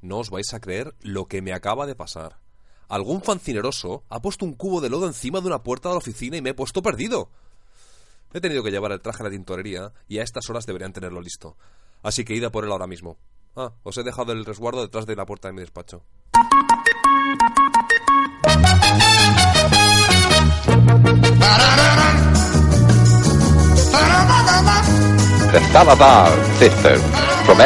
no os vais a creer lo que me acaba de pasar. Algún fancineroso ha puesto un cubo de lodo encima de una puerta de la oficina y me he puesto perdido. He tenido que llevar el traje a la tintorería y a estas horas deberían tenerlo listo. Así que id a por él ahora mismo. Ah, os he dejado el resguardo detrás de la puerta de mi despacho. The Salazar Sisters from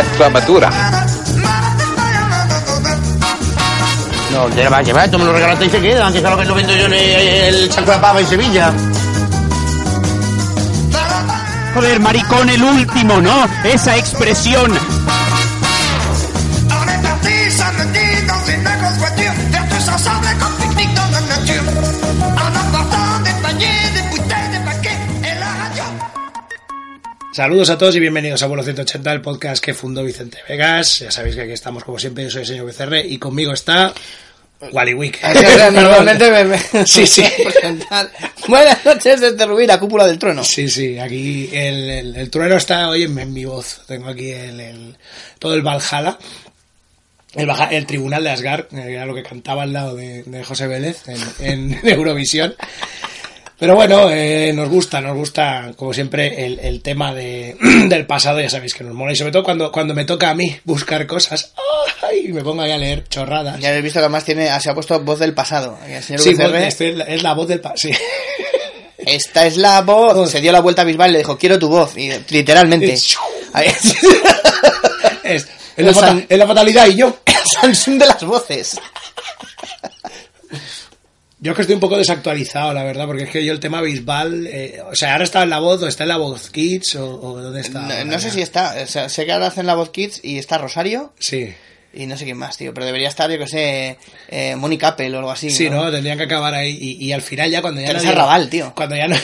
No, te la vas a llevar, tú me lo regalaste y se queda, antes a lo que lo vendo yo en el, Chaco de Pava en Sevilla. Joder, maricón el último, ¿no? Esa expresión. Saludos a todos y bienvenidos a Vuelo 180, el podcast que fundó Vicente Vegas. Ya sabéis que aquí estamos como siempre, yo soy el señor Becerre y conmigo está Wally Wick. Así es, Normalmente me, me Sí, sí. Buenas noches desde Rubí, la cúpula del trueno. Sí, sí, aquí el, el, el trueno está hoy en, en mi voz. Tengo aquí el, el- todo el Valhalla. El, el Tribunal de Asgard, que era lo que cantaba al lado de, de José Vélez en, en Eurovisión. Pero bueno, eh, nos gusta, nos gusta, como siempre, el, el tema de, del pasado, ya sabéis que nos mola. Y sobre todo cuando, cuando me toca a mí buscar cosas, ¡ay! me pongo ahí a leer chorradas. Ya habéis visto que además tiene, se ha puesto voz del pasado. El señor Sí, pues, es la- es la voz del pasado, sí. Esta es la voz. Se dio la vuelta a Bisbal y le dijo, quiero tu voz. Y literalmente. Es, es la, Los fata- San- es la fatalidad y yo. Samsung de las voces. Yo es que estoy un poco desactualizado, la verdad, porque es que yo el tema Bisbal, eh, o sea, ahora está en la voz, o está en la voz Kids, o, o dónde está. No, no sé ya? si está. O sea, sé que ahora hacen la voz Kids y está Rosario. Sí. Y no sé quién más, tío. Pero debería estar, yo que sé, eh, Mónica Apple o algo así. Sí, ¿no? Tendrían que acabar ahí. Y, y al final ya cuando ya Teresa nadie- Raval, tío. Cuando ya no,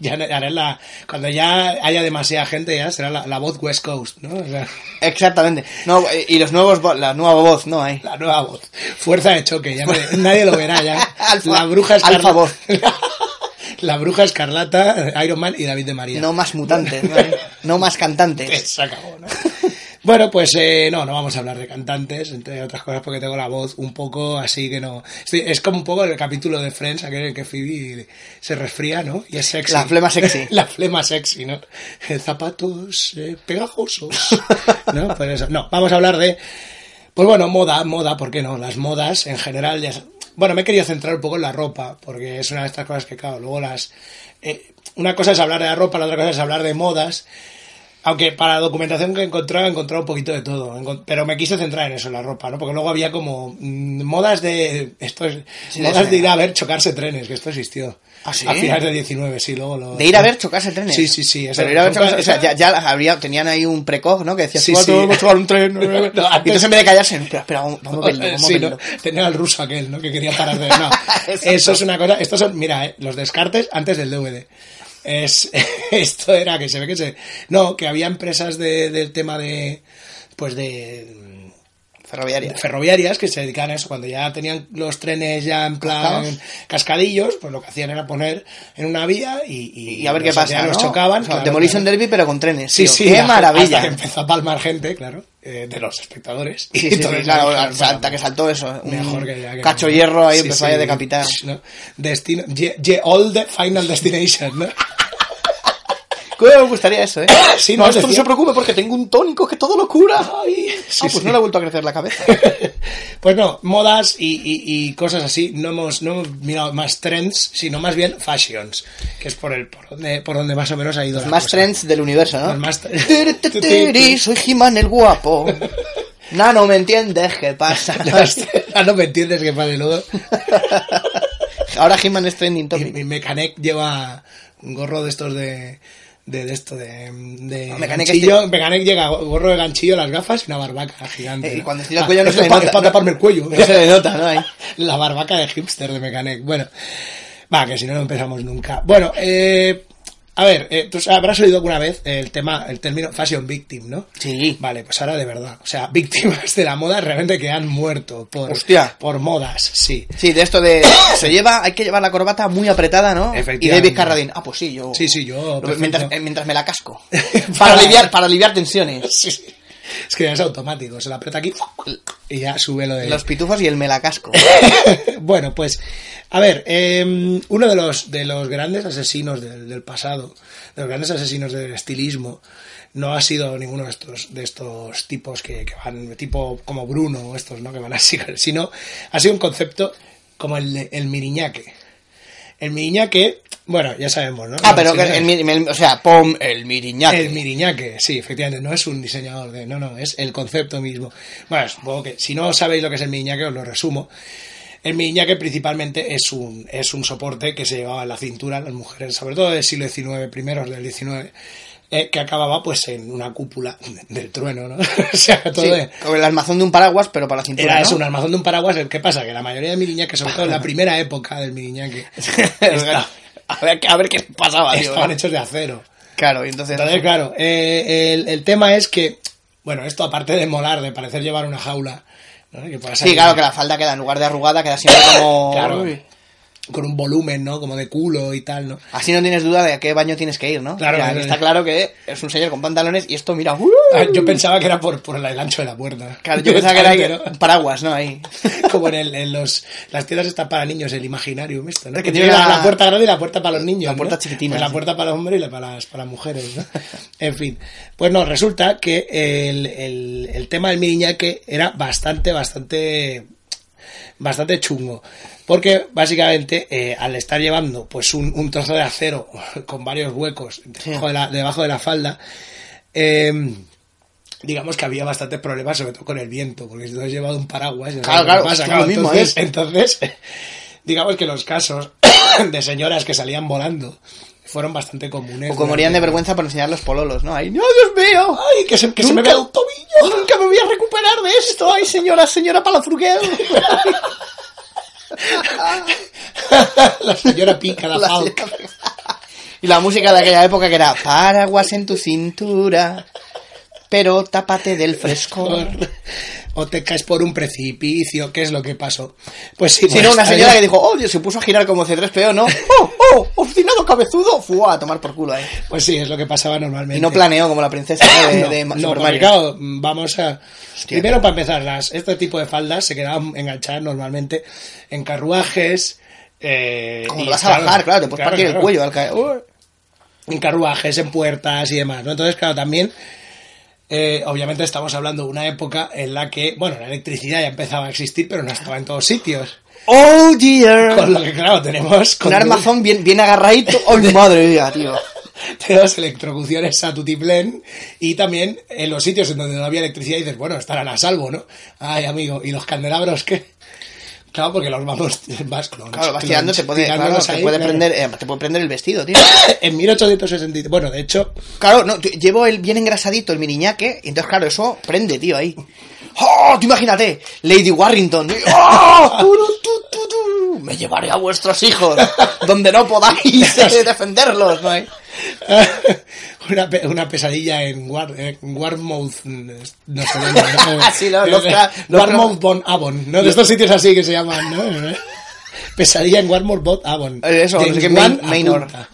ya haré la, cuando ya haya demasiada gente ya será la, la voz West Coast, ¿no? O sea, Exactamente. No, y los nuevos, vo- la nueva voz, no hay. la nueva voz. Fuerza de choque, ya nadie, nadie lo verá ya. Alfa- la bruja escarlata. Alfa voz. la bruja escarlata, Iron Man y David de María. No más mutantes, no. No más cantantes. Se acabó, ¿no? Bueno, pues eh, no, no vamos a hablar de cantantes, entre otras cosas porque tengo la voz un poco así que no... estoy- es como un poco el capítulo de Friends, aquel en el que Phoebe se resfría, ¿no? Y es sexy. La flema sexy. la flema sexy, ¿no? Zapatos eh, pegajosos, ¿no? Pues eso. No, vamos a hablar de... Pues bueno, moda, moda, ¿por qué no? Las modas en general ya... Bueno, me he querido centrar un poco en la ropa, porque es una de estas cosas que, claro, luego las... eh, una cosa es hablar de la ropa, la otra cosa es hablar de modas. Aunque para la documentación que he encontrado, he encontrado un poquito de todo. Pero me quise centrar en eso, en la ropa, ¿no? Porque luego había como mm, modas de. Esto es, Sí, modas de- de ir a ver chocarse trenes, que esto existió. ¿Ah, sí? A finales del 19, sí, luego lo. De ir a ver chocarse trenes. Sí, sí, sí. esa- Pero ir a ver chocarse, o sea, ya, ya habría, tenían ahí un precoz, ¿no? Que decía, Sí, sí, vamos a chocar un tren. No, antes- entonces en vez de callarse, espera, espera, vamos, a verlo, vamos a Sí, verlo. ¿no? Tenía al ruso aquel, ¿no? Que quería parar de... No, eso es una cosa... Estos son, mira, eh, los descartes antes del DVD. Es, esto era que se ve que se... No, que había empresas de, del tema de... Pues de... Ferroviaria. ferroviarias que se dedicaban a eso cuando ya tenían los trenes ya en plan Cascados. cascadillos pues lo que hacían era poner en una vía y, y Y a ver qué los pasa, ¿no? chocaban O sea, claro, Demolition claro. Derby, pero con trenes. sí tío. sí ¡Qué maravilla! hasta que empezó a palmar gente claro eh, de los espectadores Sí, Y sí, sí, entonces claro, dijeron, hasta bueno, que saltó eso. Un mejor que ya que cacho hierro ahí Sí, empezó sí. a decapitar. ¿no? Destino, ye, ye, all the final destination, ¿no? ¿Cómo me gustaría eso, eh? Sí, no, no, esto no se preocupe porque tengo un tónico que todo lo cura. Ay. Sí, ah, pues sí. no le ha vuelto a crecer la cabeza. Pues no, modas y, y- y cosas así. No hemos, no hemos mirado más trends, sino más bien fashions, que es por el por donde, por donde más o menos ha ido la más cosa. trends del universo, ¿no? Los más Soy He-Man el guapo. Nano, ¿me entiendes? ¿Qué pasa? Ah, no me entiendes que padre luego. Ahora He-Man es trending topic. mi lleva un gorro de estos de, de, de esto, de, de No, ganchillo. Mechanic llega gorro de ganchillo, las gafas y una barbaca gigante. Eh, y ¿no? cuando estira el Ah, cuello no esto se le nota. es para taparme el cuello. No se le nota, ¿no? La barbaca de hipster de Mechanic. Bueno, va, que si no, no empezamos nunca. Bueno, eh, a ver, eh, tú habrás oído alguna vez el tema, el término fashion victim, ¿no? Sí. Vale, pues ahora de verdad. O sea, víctimas de la moda realmente que han muerto por, Hostia. por modas, sí. Sí, de esto de. Se lleva, hay que llevar la corbata muy apretada, ¿no? Y Efectivamente. David Carradine. Ah, pues sí, yo. Sí, sí, yo. Mientras, eh, mientras me la casco. para, aliviar, para aliviar tensiones. Sí, sí. Es que ya es automático, se la aprieta aquí y ya sube lo de... Los pitufos y el me la casco. bueno, pues, a ver, eh, uno de los, de los grandes asesinos del, del pasado, de los grandes asesinos del estilismo, no ha sido ninguno de estos, de estos tipos que, que van, tipo como Bruno o estos, ¿no? Que van así, sino ha sido un concepto como el, de- el miriñaque. El miriñaque, bueno, ya sabemos, ¿no? Ah, pero que el, mi- el- o sea, pom, el miriñaque. el miriñaque, sí, efectivamente, no es un diseñador de, no, no, es el concepto mismo. Bueno, supongo que si no sabéis lo que es el miriñaque, os lo resumo. El miriñaque principalmente es un, es un soporte que se llevaba en la cintura las mujeres, sobre todo del siglo XIX, primeros del XIX, eh, que acababa pues en una cúpula del trueno, ¿no? o sea, todo Sí, como el armazón de un paraguas, pero para la cintura. era ¿no? eso, un armazón de un paraguas. ¿Qué pasa? Que la mayoría de miriñaques, sobre todo en la primera época del miriñaque, está- a, ver, a ver qué pasaba, tío. estaban hechos de acero. Claro, y entonces. Entonces, claro, eh, el, el tema es que, bueno, esto aparte de molar, de parecer llevar una jaula, ¿no? que pueda Sí, claro, que la falda queda en lugar de arrugada, queda siempre como. Claro. Con un volumen, ¿no? Como de culo y tal, ¿no? Así no tienes duda de a qué baño tienes que ir, ¿no? Claro, Mira, claro. está claro que es un señor con pantalones y esto, mira. ¡uh! Ah, Yo pensaba que era por, por el ancho de la puerta. Claro, yo pensaba que era Directamente, un paraguas, ¿no? Ahí. ¿no? Como en, el, en los, las tiendas están para niños, el Imaginarium, esto, ¿no? Que Que tiene la, puerta grande y la puerta para los niños. La puerta ¿no? chiquitina, Pues la puerta para los hombres y la para las, para mujeres, ¿no? En fin. Pues no, resulta que el, el, el tema del miriñaque era bastante, bastante bastante chungo. Porque básicamente eh, al estar llevando pues un, un trozo de acero con varios huecos debajo, de, la, debajo de la falda, eh, digamos que había bastantes problemas, sobre todo con el viento, porque si tú has llevado un paraguas, Claro, claro, pasa, claro, lo mismo, entonces, ¿eh? entonces, digamos que los casos de señoras que salían volando fueron bastante comunes. O como morían de vergüenza por enseñar los pololos, ¿no? Ahí, ¡no, Dios mío! ¡Ay, que se, que se me Nunca- ve el tobillo! ¡Nunca me voy a recuperar de esto! ¡Ay, señora, señora Palafruguel! la señora pica, la, La falca. señora- y la música de aquella época que era paraguas en tu cintura, pero tápate del frescor. o te caes por un precipicio, ¿qué es lo que pasó? Pues sí, Si pues, no, una señora había- que dijo, oh, Dios, se puso a girar como C3PO, ¿no? ¡Oh, oh, obstinado cabezudo! Fue a tomar por culo ahí. Pues sí, es lo que pasaba normalmente. Y no planeó como la princesa de, no, de no, Super porque, Mario. claro, vamos a... Hostia. Primero, para empezar, las, este tipo de faldas se quedaban enganchadas normalmente en carruajes... Eh, Como lo vas a bajar, claro, te puedes claro, partir el cuello al caer. En carruajes, en puertas y demás, ¿no? Entonces, claro, también, eh, obviamente estamos hablando de una época en la que, bueno, la electricidad ya empezaba a existir, pero no estaba en todos sitios. ¡Oh, dear! Con lo que, claro, tenemos... Un condu- armazón bien, bien agarradito. ¡Ay, madre mía, tío! Tenemos electrocuciones a tutiplén y también en los sitios en donde no había electricidad dices, bueno, estarán a salvo, ¿no? Ay, amigo, ¿y los candelabros qué? Claro, porque los vamos... Vas, clons, Claro, vas tirando, te puede, claro, tirándolos te ahí, puede claro. prender, eh, te puede prender el vestido, tío. En 1863, bueno, de hecho, Claro, no, llevo el bien engrasadito, el miriñaque, y entonces, claro, eso prende, tío, ahí. ¡Oh! Tú imagínate, Lady Warrington. ¡Oh! Me llevaré a vuestros hijos, donde no podáis eh, defenderlos, ¿no? Una, pe- una pesadilla en, War, en Warmouth, no sé dónde, ¿no? Sí, no, Lovecraft- Warmouth Bon Avon, ¿no? De estos sitios así que se llaman, ¿no? Pesadilla en Warmouth Bon Avon. Eh, eso, no sé James qué, Wan Main- Maynor. apunta.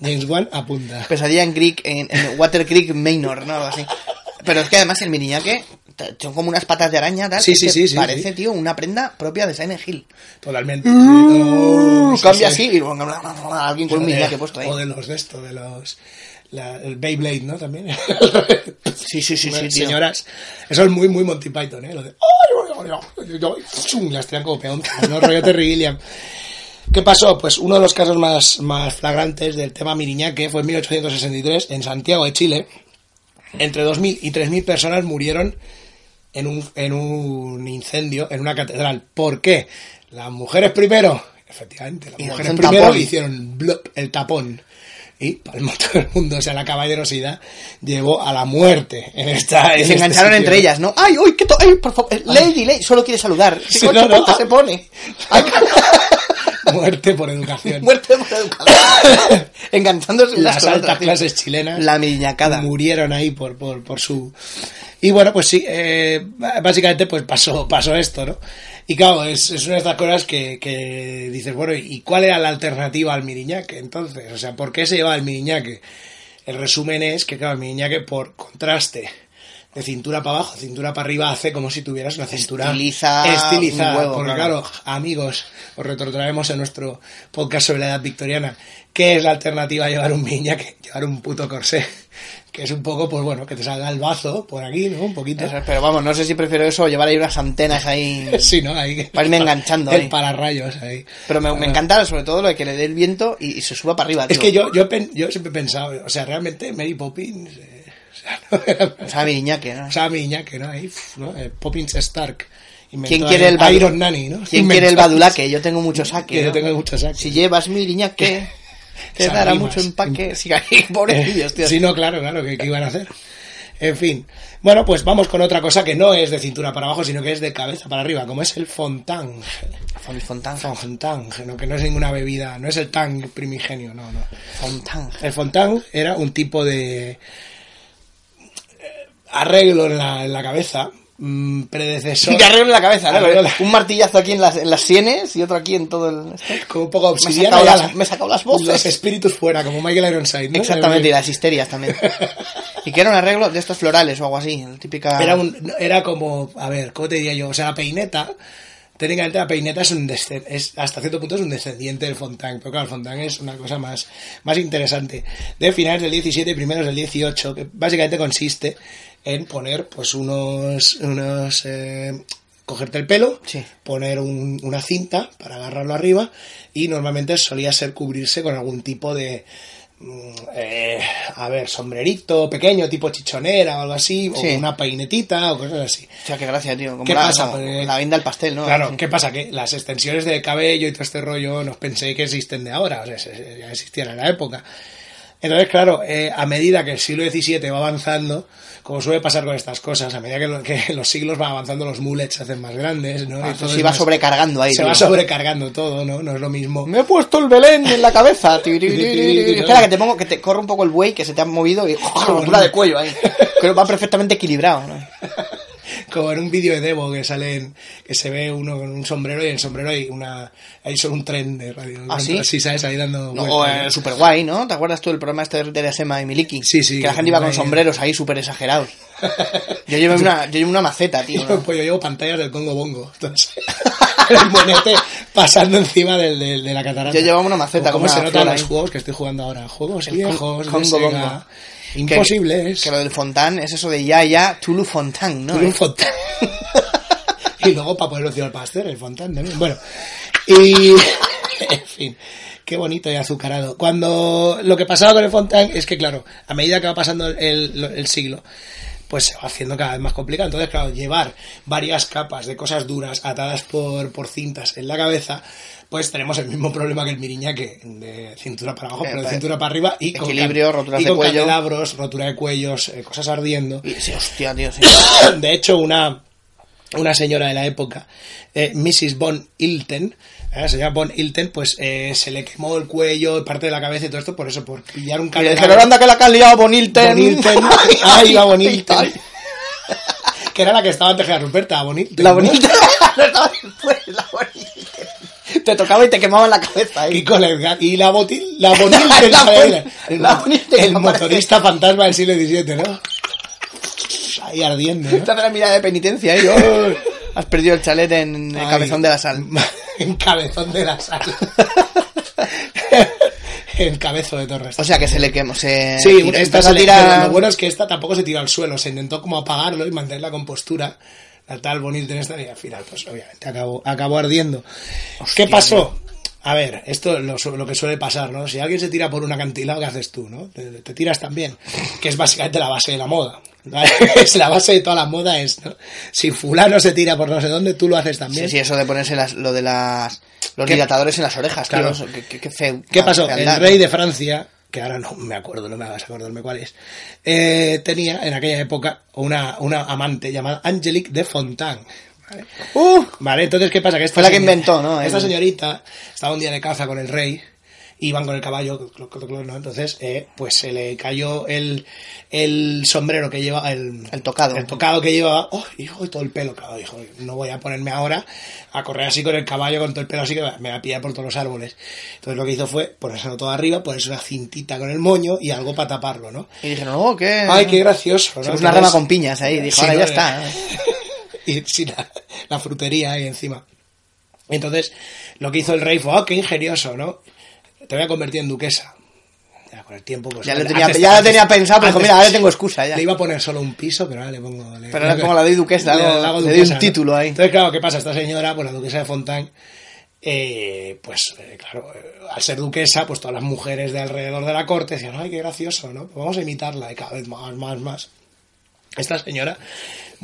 James Wan apunta. Pesadilla en Creek, en, en Water Creek Manor, ¿no? Algo así. Pero es que además el miriñaque t- son como unas patas de araña, tal. Sí, sí, sí, sí, Parece, tío, una prenda propia de Silent Hill. Totalmente. Uh, cambia sí. así y alguien con un miriñaque puesto ahí. O de los de esto, de los... la- el Beyblade, ¿no? También. Sí, sí, sí, sí. Señoras, eso es muy, muy Monty Python, ¿eh? Lo de... Las tiran como peonzas, ¿no? Rollo Terry Gilliam. ¿Qué pasó? Pues uno de los casos más, más flagrantes del tema Miriñaque fue en 1863 en Santiago de Chile. Entre 2.000 y 3.000 personas murieron en un, en un incendio en una catedral. ¿Por qué? Las mujeres primero, efectivamente, las mujeres primero tapón. hicieron blop, el tapón. Y palmó todo el mundo. O sea, la caballerosidad llevó a la muerte en esta. Y en se este engancharon sitio. entre ellas, ¿no? ¡Ay, uy, qué to ay, por favor! eh, Lady, Lady, solo quiere saludar. ¿Qué Sí, no, no. puta se pone? Muerte por educación. Muerte por educación. Enganchándose unas Las altas clases chilenas. La miñacada. murieron ahí por, por, por su... Y bueno, pues sí, eh, básicamente pues pasó, pasó esto, ¿no? Y claro, es, es una de estas cosas que, que dices, bueno, ¿y cuál era la alternativa al Miriñaque entonces? O sea, ¿por qué se llevaba el Miriñaque? El resumen es que, claro, el Miriñaque por contraste de cintura para abajo, cintura para arriba, hace como si tuvieras una cintura Estiliza estilizada. un huevo, porque claro. claro, amigos, os retrotraemos en nuestro podcast sobre la edad victoriana. ¿Qué es la alternativa a llevar un Miriñaque? Llevar un puto corsé. Que es un poco, pues bueno, que te salga el bazo por aquí, ¿no? Un poquito. Eso pero vamos, no sé si prefiero eso o llevar ahí unas antenas ahí. Sí, ¿no? Ahí, Para irme enganchando El ahí. pararrayos ahí. Pero me, me encanta sobre todo lo de que le dé el viento y, y se suba para arriba, tío. Es que yo, yo, yo siempre he pensado, o sea, realmente Mary Poppins, eh, o sea, no sea, Miriñaque, ¿no? Ahí, ¿no? Eh, Poppins Stark. ¿Quién quiere el Iron Nanny, ¿no? ¿Quién quiere el badulaque? Yo tengo mucho saque. Que yo tengo mucho saque. Si llevas Miriñaque, te Esas dará mucho empaque. Sí, pobrecillos, tío. Sí, no, claro, claro, ¿qué, qué iban a hacer? En fin. Bueno, pues vamos con otra cosa que no es de cintura para abajo, sino que es de cabeza para arriba, como es el fontange. Fon- Fontange. Fontange, ¿no? que no es ninguna bebida, no es el tang primigenio, no, no. Fontange. El fontange era un tipo de eh, arreglo en la, en la cabeza, mm, predecesor. Que arreglo en la cabeza, Un martillazo aquí en las, en las sienes y otro aquí en todo el... Como un poco Me he obsidiana. sacado las- me he sacado las voces. Los espíritus fuera, como Michael Ironside, ¿no? Exactamente, y las histerias también. Y que era un arreglo de estos florales o algo así, típica... Era, un, era como, a ver, ¿cómo te diría yo? O sea, la peineta, técnicamente la peineta es un es hasta cierto punto es un descendiente del Fontaine, pero claro, el Fontaine es una cosa más, más interesante. De finales del 17 y primeros del 18, que básicamente consiste en poner pues unos, unos eh, cogerte el pelo, Sí. poner un- una cinta para agarrarlo arriba y normalmente solía ser cubrirse con algún tipo de mm, eh, a ver, sombrerito pequeño, tipo chichonera o algo así, Sí. o una peinetita o cosas así. O sea, qué gracia, tío. Como ¿Qué la, pasa? como Pues, la venda del pastel, ¿no? Claro. ¿qué pasa? Que las extensiones de cabello y todo este rollo no pensé que existen de ahora, o sea, se- ya existían en la época. Entonces, claro, eh, a medida que el siglo XVII va avanzando, como suele pasar con estas cosas, a medida que, lo- que los siglos van avanzando, los mullets se hacen más grandes, ¿no? Ah, Y todo se más- sobrecargando ahí, Se tío. va sobrecargando todo, ¿no? No es lo mismo. Me he puesto el Belén en la cabeza. Espera, que te pongo, que te corre un poco el buey que se te ha movido y rotura de cuello ahí. Pero va perfectamente equilibrado, ¿no? Como en un vídeo de Devo que salen, que se ve uno con un sombrero y en el sombrero hay una, hay solo un tren de radio. ¿Ah, sí? Sí, sabes, ahí dando No, o ¿no? eh, super guay, ¿no? ¿Te acuerdas tú del programa este de Sema y Miliki? Sí, sí, Que la gente iba con sombreros ahí súper exagerados. Yo llevo una, yo llevo una maceta, tío. ¿no? Pues yo llevo pantallas del Congo Bongo. Entonces, el monete pasando encima del, del- de la catarata. Yo llevaba una maceta Como con se una nota en flor los juegos que estoy jugando ahora. Juegos El viejos, Congo. Bongo. Imposible es. Que lo del Fontán es eso de ya, ya, Tulu Fontán, ¿no? Tuve un fontán. y luego para ponerlo del pastel, el fontán también. Bueno, y en fin, qué bonito y azucarado. Cuando lo que pasaba con el fontán es que, claro, a medida que va pasando el siglo, pues se va haciendo cada vez más complicado. Entonces, claro, llevar varias capas de cosas duras atadas por, por cintas en la cabeza, pues tenemos el mismo problema que el miriñaque, de cintura para abajo, Eh, pero de cintura para arriba y con, equilibrio, y de con cuello. candelabros, rotura de cuellos, eh, cosas ardiendo. Y- sí, hostia, tío, sí. De hecho, una, una señora de la época, eh, Mrs. Von Ilten, eh, la señora Von Ilten, pues eh, se le quemó el cuello, parte de la cabeza y todo esto, por eso, por pillar un Y candelabro. dijeron, anda que la que han liado Bonilten. Bonilten. Ahí va Bonilten. que era la que estaba antes que la Ruperta, Bonilten. La ¿no? Bonilten. No estaba después, la Bonilten. Te tocaba y te quemaba la cabeza. Y ¿eh? con el y la, botil, la Bonilten, La el, el la Bonilten el que motorista fantasma del siglo XVII, ¿no? Ahí ardiendo, ¿no? Te hace la mirada de penitencia oh, Has perdido el chalet en el Ay, cabezón de la sal. En cabezón de la sal. en cabezo de Torres. O sea que se le quemó. Se Sí, tiró- esta se a le- tirar- pero lo bueno es que esta tampoco se tiró al suelo, se intentó como apagarlo y mantener la compostura. La tal bonita en esta y al final, pues obviamente acabó, acabó ardiendo. ¿Qué pasó? A ver, esto es lo, lo que suele pasar, ¿no? Si alguien se tira por un acantilado, ¿qué haces tú, no? Te, te tiras también, que es básicamente la base de la moda. es la base de toda la moda es, ¿no? Si fulano se tira por no sé dónde, tú lo haces también. Sí, sí, eso de ponerse las, lo de las los ¿Qué? dilatadores en las orejas. Claro. qué, qué- qué feo. ¿Qué pasó? El rey de Francia, que ahora no me acuerdo, no me hagas acordarme cuál es, eh, tenía en aquella época una, una amante llamada Angelique de Fontaine. ¿Vale? Uh, Vale, entonces, ¿qué pasa? Que esta Fue la que señora- inventó, ¿no? Esta señorita estaba un día de caza con el rey, iban con el caballo, ¿no? entonces, eh, pues se le cayó el, el sombrero que lleva, el, El tocado. el tocado que llevaba, oh, hijo, y todo el pelo, claro, dijo, no voy a ponerme ahora a correr así con el caballo, con todo el pelo así que me va a pillar por todos los árboles. Entonces lo que hizo fue ponérselo todo arriba, ponerse una cintita con el moño y algo para taparlo, ¿no? y dijeron, oh, qué... Ay, qué gracioso, ¿no? Se puso una rama con piñas ahí, dijo, Sí, ahora ¿no? ya está. y sí, la, la frutería ahí encima. Entonces, lo que hizo el rey fue, oh, qué ingenioso, ¿no? Te voy a convertir en duquesa. Ya con el tiempo, pues... Ya lo tenía, antes- ya lo tenía pensado, pero dijo, antes- mira, ahora tengo excusa ya. Le iba a poner solo un piso, pero ahora le pongo... le- Pero ahora como la doy duquesa, le hago- le doy un título ahí. Entonces, claro, ¿qué pasa? Esta señora, pues la duquesa de Fontaine, eh, pues, eh, claro, eh, al ser duquesa, pues todas las mujeres de alrededor de la corte decían, ay, qué gracioso, ¿no? Pues vamos a imitarla, y cada vez más, más, más. Esta señora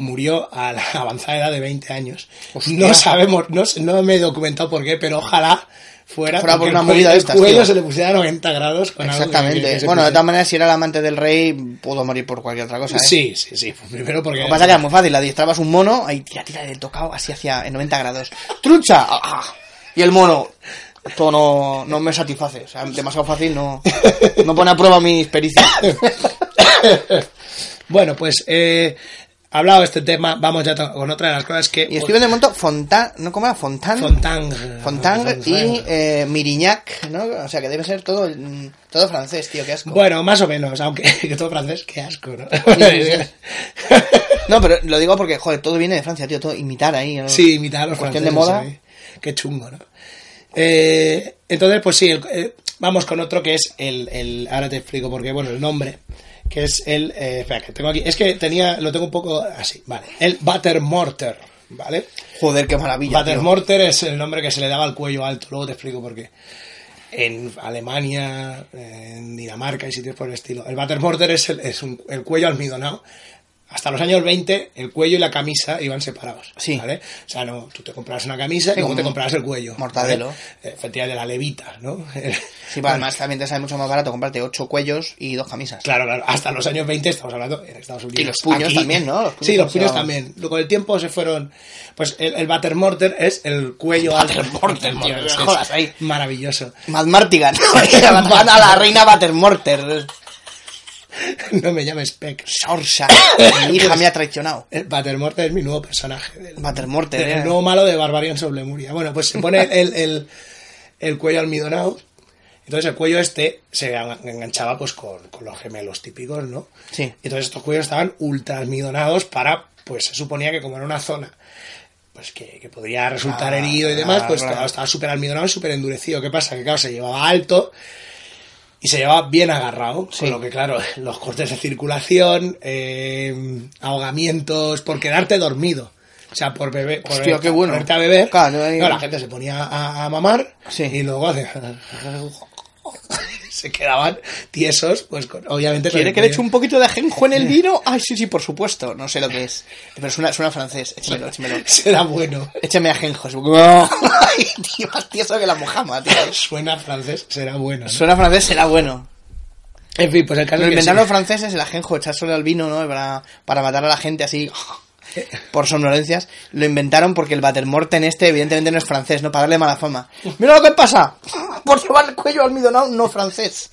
murió a la avanzada edad de 20 años. No sabemos, no, no me he documentado por qué, pero ojalá fuera, Fuera por una movida de estas, El cuello se le pusiera a 90 grados con algo que- Exactamente. que bueno, de todas maneras, si era el amante del rey, pudo morir por cualquier otra cosa. ¿eh? Sí, sí, sí. Primero porque... Lo que pasa es que era muy fácil, adiestrabas un mono, ahí tira, tira del tocado así hacia en 90 grados. ¡Trucha! ¡Ah, ah! Y el mono, esto no, no me satisface, o sea, demasiado fácil, no, no pone a prueba mis pericias. bueno, pues eh, hablado de este tema, vamos ya con otra de las cosas que... Y estoy viendo de momento Fontan, ¿no cómo era? Fontan. Fontang. Fontang y eh, Mirignac, ¿no? O sea, que debe ser todo, todo francés, tío, qué asco. Bueno, más o menos, aunque que todo francés, qué asco, ¿no? No, pero lo digo porque, joder, todo viene de Francia, tío, todo imitar ahí. ¿no? Sí, imitar a los Cuestión franceses. de moda. ¿eh? Qué chungo, ¿no? Eh, entonces, pues sí, el- eh, vamos con otro que es el, el... Ahora te explico porque, bueno, el nombre, que es el... eh, espera, que tengo aquí... Es que tenía... Lo tengo un poco así, vale. El Butter Mortar, ¿vale? Joder, qué maravilla. Butter tío. Mortar es el nombre que se le daba al cuello alto, luego te explico por qué. En Alemania, en Dinamarca y sitios por el estilo. El Butter Mortar es, el, es un- el cuello almidonado. Hasta los años 20, el cuello y la camisa iban separados. Sí. ¿vale? O sea, no, tú te comprabas una camisa y luego te comprabas el cuello. mortadelo. ¿vale? Efectivamente, la levita, ¿no? Sí, pero además también te sale mucho más barato comprarte ocho cuellos y dos camisas. Claro, claro, hasta los años 20 estamos hablando en Estados Unidos. Y los puños también, ¿no? Los puños sí, los puños también. Luego, Con el tiempo se fueron... Pues el, el Butter Mortar es el cuello alto. Buttermortar, Tío, no jodas ahí. Maravilloso. Mad Martigan. Atacando a la reina Buttermorter. no me llames Peck. Sorsa. Mi hija me ha traicionado. El Butter Mortar es mi nuevo personaje. Del, Buttermorter, del eh. nuevo malo de Barbarian of Lemuria. Bueno, pues se pone el, el, el cuello almidonado. Entonces el cuello este se enganchaba pues con, con los gemelos típicos, ¿no? Sí. Entonces estos cuellos estaban ultra almidonados para, pues se suponía que como era una zona pues que, que podría resultar Ah, herido y demás, pues claro, estaba súper almidonado y súper endurecido. ¿Qué pasa? Que claro, se llevaba alto y se llevaba bien agarrado, Sí. con lo que claro, los cortes de circulación, eh, ahogamientos, por quedarte dormido. O sea, por beber, por, Hostia, qué bueno. a beber. Claro, ahí- no, la gente se ponía a, a mamar Sí. y luego hace- se quedaban tiesos, pues con- obviamente. ¿Quiere que le eche un poquito de ajenjo en el vino? Ay, sí, sí, por supuesto. No sé lo que es. Pero suena, suena francés. Échemelo, échemelo. Será bueno. Échame ajenjo. Ay, tío, más tieso que la mojama, tío. Suena francés, será bueno. ¿no? Suena francés, será bueno. En fin, pues el caso Lo inventaron los franceses, el ajenjo, echárselo al vino, ¿no? Para, para matar a la gente así por somnolencias. Lo inventaron porque el Batermorten este, evidentemente, no es francés, ¿no? Para darle mala fama. ¡Mira lo que pasa! Por llevar el cuello almidonado, no francés.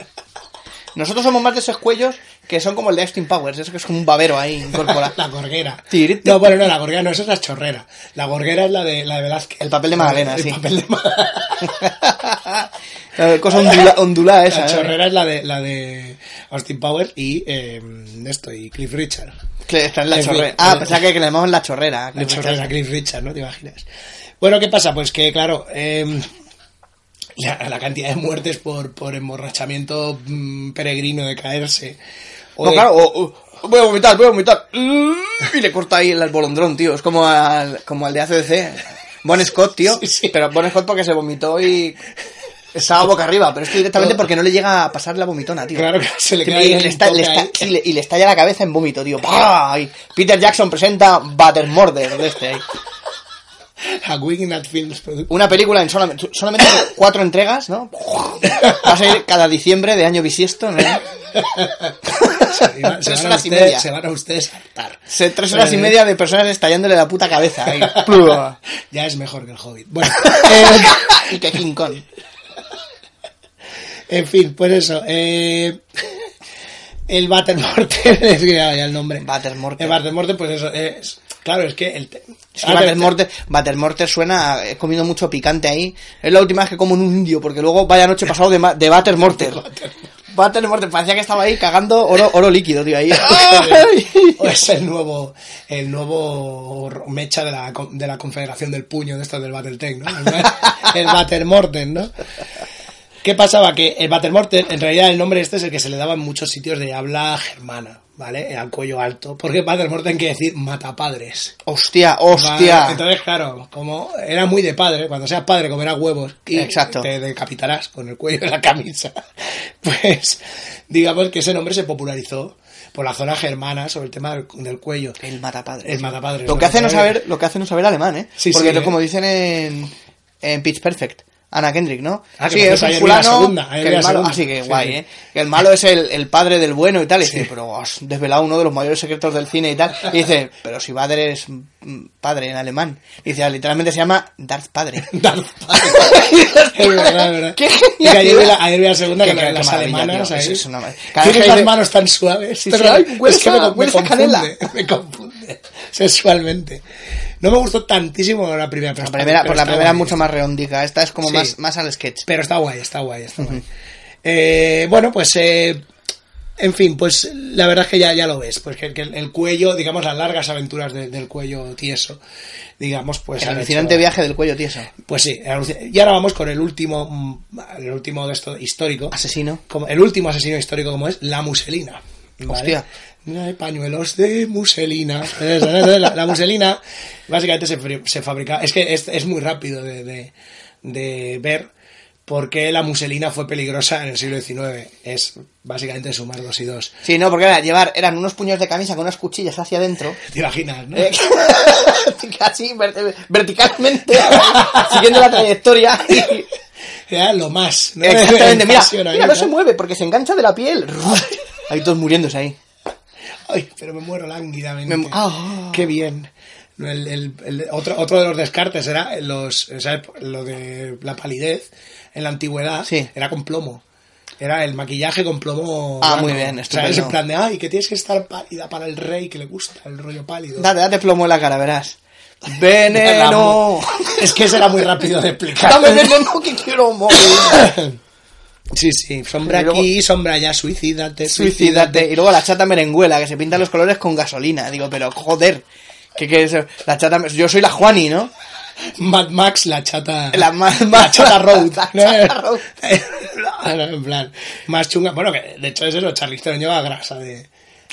Nosotros somos más de esos cuellos que son como el de Austin Powers, eso que es como un babero ahí incorporado. La gorguera. No, bueno, no, la gorguera no, esa es la chorrera. La gorguera es la de, la de Velázquez. El papel de Magdalena, el sí. papel de Magdalena. La cosa ondula, ondulada esa. La ¿eh? chorrera es la de, la de Austin Powers y eh, esto, y Cliff Richard. Que está en la chorrera. Ah, pensaba que, le llamamos la chorrera. La chorrera Cliff Richard, ¿no te imaginas? Bueno, ¿qué pasa? Pues que, claro, eh, la, la cantidad de muertes por, por emborrachamiento mm, peregrino de caerse. o No, de- claro, o- o- voy a vomitar, voy a vomitar. Y le corta ahí el bolondrón, tío. Es como al, como al de ACDC. Bon Scott, tío. Sí, sí. Pero Bon Scott porque se vomitó y estaba boca arriba. Pero es que directamente porque no le llega a pasar la vomitona, tío. Claro que se le Que queda y le, está- está- y le estalla la cabeza en vómito, tío. ¡Pah! Y Peter Jackson presenta Buttermorder de este ahí. A Wignat Films. Una película en solamente, solamente cuatro entregas, ¿no? Va a salir cada diciembre de año bisiesto, ¿no? Se Tres horas y media. Se van a ustedes a hartar. Se- Tres horas y Eh, media de personas estallándole la puta cabeza. ahí. Ya es mejor que el Hobbit. Bueno, eh, y que King Kong. En fin, pues eso. Eh, el Batermorten, es que ya, el nombre. Batermorten. El Batermorten, pues eso. Es, claro, es que el. Es que ahora te- Batermorte, Batermorte suena, he comido mucho picante ahí. Es la última vez que como en un indio, porque luego vaya noche pasado de, de Batermorte. Batermorte, parecía que estaba ahí cagando oro, oro líquido, tío, ahí. O es el nuevo, el nuevo mecha de la, de la Confederación del Puño, de estos del Battletech, ¿no? El, el Batermorten, ¿no? ¿Qué pasaba? Que el Batermorten, en realidad el nombre este es el que se le daba en muchos sitios de habla germana, ¿vale? Al cuello alto. Porque Batermorten quiere decir matapadres. Hostia, Vale, hostia. Entonces, claro, como era muy de padre, cuando seas padre comerás huevos y Exacto. te decapitarás con el cuello de la camisa. Pues digamos que ese nombre se popularizó por la zona germana sobre el tema del, del cuello. El matapadre. El matapadre. Lo que hace no saber, lo que hace no saber alemán, ¿eh? Sí, Porque sí, ¿eh? como dicen en, en Pitch Perfect. Ana Kendrick, ¿no? Ah, que sí, por es un fulano que el malo, así que Sí, guay, sí. ¿eh? Que el malo es el, el padre del bueno y tal. Y dice, pero has desvelado uno de los mayores secretos del cine y tal. Y dice, pero si Vader es mm, padre en alemán. Y dice, literalmente se llama Darth Padre. Darth Es verdad, es verdad. Qué Y que ayer, vi la, ayer vi la segunda que qué las alemanas tío. Es- es una. Cada vez que las manos tan suaves. Sí, pero sí, ay, hueles es que me, me confunde, me confunde sexualmente. No me gustó tantísimo la primera. pero La primera, pero por la primera es guay. mucho más redondica. Esta es como Sí. más, más al sketch. Pero está guay, está guay, está guay. Eh, bueno, pues, eh, en fin, pues la verdad es que ya, ya lo ves. Pues que, que el, el cuello, digamos, las largas aventuras de- del cuello tieso, digamos, pues. El alucinante hecho- viaje del cuello tieso. Pues sí, y ahora vamos con el último, mm, el último de esto histórico. Asesino. Como, el último asesino histórico como es la muselina. ¿vale? Hostia. Hay pañuelos de muselina. La, la muselina básicamente se, fabrica. Es que es, es muy rápido de, de- de ver por qué la muselina fue peligrosa en el siglo XIX. Es básicamente sumar dos y dos. Sí, no, porque era llevar, eran unos puños de camisa con unas cuchillas hacia adentro. ¿Te imaginas, no? eh, Casi ver- verticalmente, siguiendo la trayectoria. Era lo más. ¿no? Exactamente, mira, mira, no se mueve porque se engancha de la piel. Ahí todos muriéndose ahí. Ay, pero me muero lánguidamente. Me- ah. Qué bien. El, el- el- otro, otro de los descartes era los, ¿sabes? lo de la palidez en la antigüedad. Sí. Era con plomo. Era el maquillaje con plomo. Ah, blanco. muy bien, O sea, es estupendo. en plan de, ay, que tienes que estar pálida para el rey que le gusta el rollo pálido. Date, date plomo en la cara, verás. Veneno. Es que ese era muy rápido de explicar. Dame veneno que quiero morir. Sí, sí, sombra luego- aquí, sombra allá, suicídate, Suicídate. Y luego la chata merenguela, que se pinta los colores con gasolina. Digo, pero joder. Que, que es- la chata, yo soy la Juani, ¿no? Mad Max, la chata. La más, La chata road. La chata road. en plan, más chunga. Bueno, que de hecho es eso, Charlize lleva grasa de.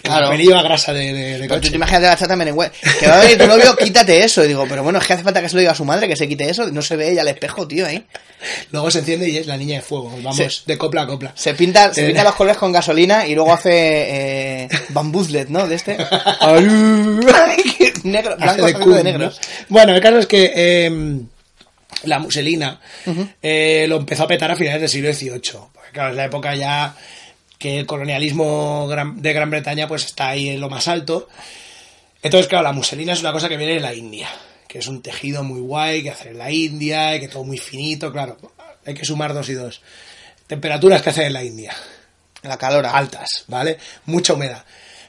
Claro. Lleva grasa de, de, de tú te imaginas la chata merenguela. Que va a venir tu novio, quítate eso. Y digo, pero bueno, es que hace falta que se lo diga a su madre, que se quite eso. No se ve ella al espejo, tío, ahí. Luego se enciende y es la niña de fuego. Vamos, de copla a copla. Se pinta, se Eh. pinta los colores con gasolina y luego hace eh, bambuzlet, ¿no? De este. negro, blanco de Kun, de ¿no? negros. Bueno, el caso es que eh, la muselina eh, lo empezó a petar a finales del siglo XVIII. Porque claro, es la época ya que el colonialismo de Gran Bretaña pues está ahí en lo más alto. Entonces, claro, la muselina es una cosa que viene de la India, que es un tejido muy guay que hacer en la India, y que todo muy finito, claro. Hay que sumar dos y dos. Temperaturas que hacen en la India La calora. altas, ¿vale? Mucha humedad.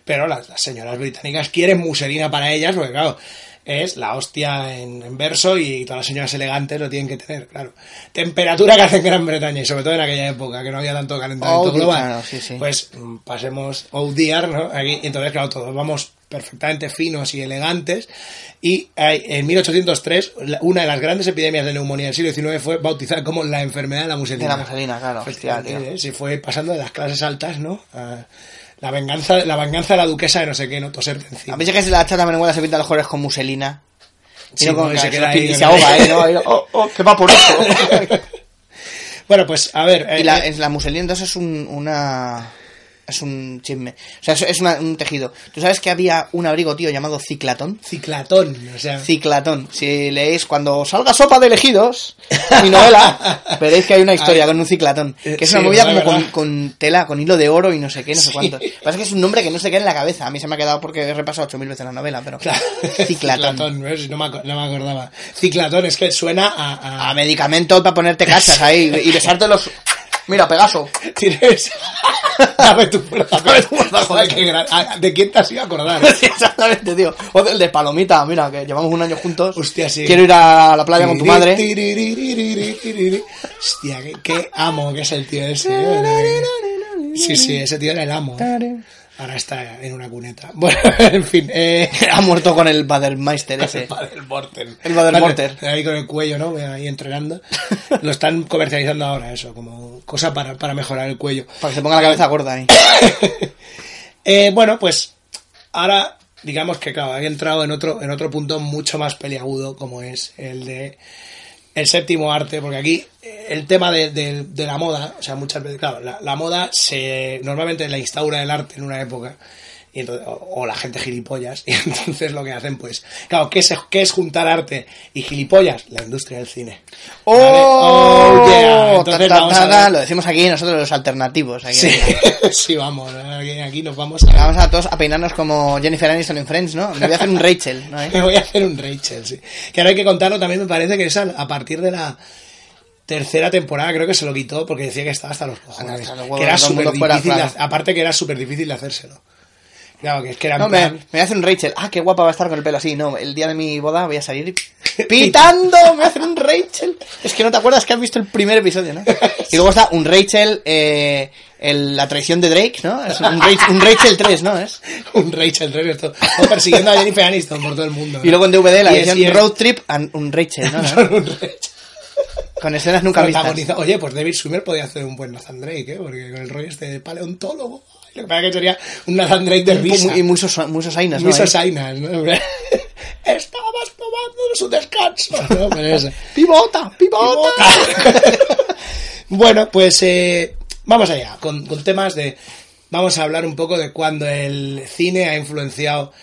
Pero las, las señoras británicas quieren muselina para ellas, porque claro, es la hostia en, en verso y todas las señoras elegantes lo tienen que tener, claro. Temperatura que hace en Gran Bretaña y sobre todo en aquella época que no había tanto calentamiento Oh, global. claro, sí, sí. Pues mm, pasemos dear, ¿no? Aquí, y entonces claro, todos vamos perfectamente finos y elegantes y hay- en 1803 la- una de las grandes epidemias de neumonía del siglo XIX fue bautizada como la enfermedad de la muselina. De la muselina, claro, hostia, tío. ¿eh? Se fue pasando de las clases altas, ¿no? A la venganza, la venganza de la duquesa de no sé qué, ¿no? Toserte encima. A veces que si la chata merenguela se pinta los colores con muselina. Sí, y no bueno, se que queda se, ahí y se ahoga, ahí, ¿no? Oh, oh, qué vaporoso. Bueno, pues a ver. y eh, la, eh, es- la muselina entonces es un, una... Es un chisme. O sea, es, es una- un tejido. ¿Tú sabes que había un abrigo, tío, llamado Ciclatón? Ciclatón, o sea... Ciclatón. Si leéis cuando salga Sopa de Elegidos, mi novela, veréis que hay una historia Ay. con un ciclatón. Que es Sí, una movida como con, tela, con hilo de oro y no sé qué, no sé Sí. cuánto. Pasa que es un nombre que no se queda en la cabeza. A mí se me ha quedado porque he repasado ocho mil veces la novela, pero... Claro. Ciclatón. ¿ves? No, me, no me acordaba. Ciclatón, es que suena a... a- A medicamento para ponerte cachas ahí y besarte los... Mira, Pegaso. Tienes... Dame tu fuerza. Dame tu fuerza, Joder, qué gran- ah, ¿De quién te has ido a acordar? eh? Sí, exactamente, tío. O del de Palomita, mira, que llevamos un año juntos. Hostia, sí. Quiero ir a la playa con tu madre. Hostia, qué, qué amo que es el tío ese. ¿eh? Sí, sí, ese tío era el amo. Ahora está en una cuneta. Bueno, en fin. Eh, Ha muerto con el Badermeister ese. el Baden-Morten. El Baden-Morten. Ahí con el cuello, ¿no? Ahí entrenando. Lo están comercializando ahora, eso, como cosa para, para mejorar el cuello. Para que se ponga la cabeza gorda ahí. Eh, bueno, pues ahora digamos que claro, había entrado en otro, en otro punto mucho más peliagudo como es el de el séptimo arte, porque aquí eh, el tema de, de- de la moda, o sea, muchas veces, claro, la, la moda se normalmente la instaura el arte en una época y entonces, o, o la gente gilipollas y entonces lo que hacen pues claro ¿qué es, qué es juntar arte y gilipollas? la industria del cine ¡Oh! Vale, oh, yeah. Ta, Entonces ta, ta, ver. Lo decimos aquí nosotros los alternativos. Aquí. sí, sí vamos aquí, aquí nos vamos a Vamos a todos a peinarnos como Jennifer Aniston en Friends, ¿no? Me voy a hacer un Rachel, ¿no? Me voy a hacer un Rachel, sí. Que ahora hay que contarlo también, me parece que es a, partir de la tercera temporada, creo que se lo quitó porque decía que estaba hasta los cojones. Hasta los huevos, que era súper fuera, difícil, claro. aparte que era súper difícil de hacérselo. Claro, que es que era No, me, me hacer un Rachel. Ah, qué guapa va a estar con el pelo así. No, el día de mi boda voy a salir pitando. Me hacer un Rachel. Es que no te acuerdas que has visto el primer episodio, ¿no? Y luego está un Rachel, eh, el- la traición de Drake, ¿no? Es un, Rachel, un Rachel 3, ¿no? Es. un Rachel Trailer, todo, todo persiguiendo a Jennifer Aniston por todo el mundo. Y luego en DVD la edición Road Trip and un Rachel, ¿no? Un Rachel. Con escenas nunca vistas. Oye, pues David Swimmer podía hacer un buen Nathan Drake, ¿eh? Porque con el rollo este de paleontólogo. Lo que pasa que sería un Nathan Drake de risa. Y muchos, muchos ainas, ¿no? Muy Ahí. sosainas, ¿no? Estabas tomando su descanso, ¿no? Pero eso. ¡Pivota! ¡Pivota! bueno, pues eh, vamos allá, con, con temas de... Vamos a hablar un poco de cuando el cine ha influenciado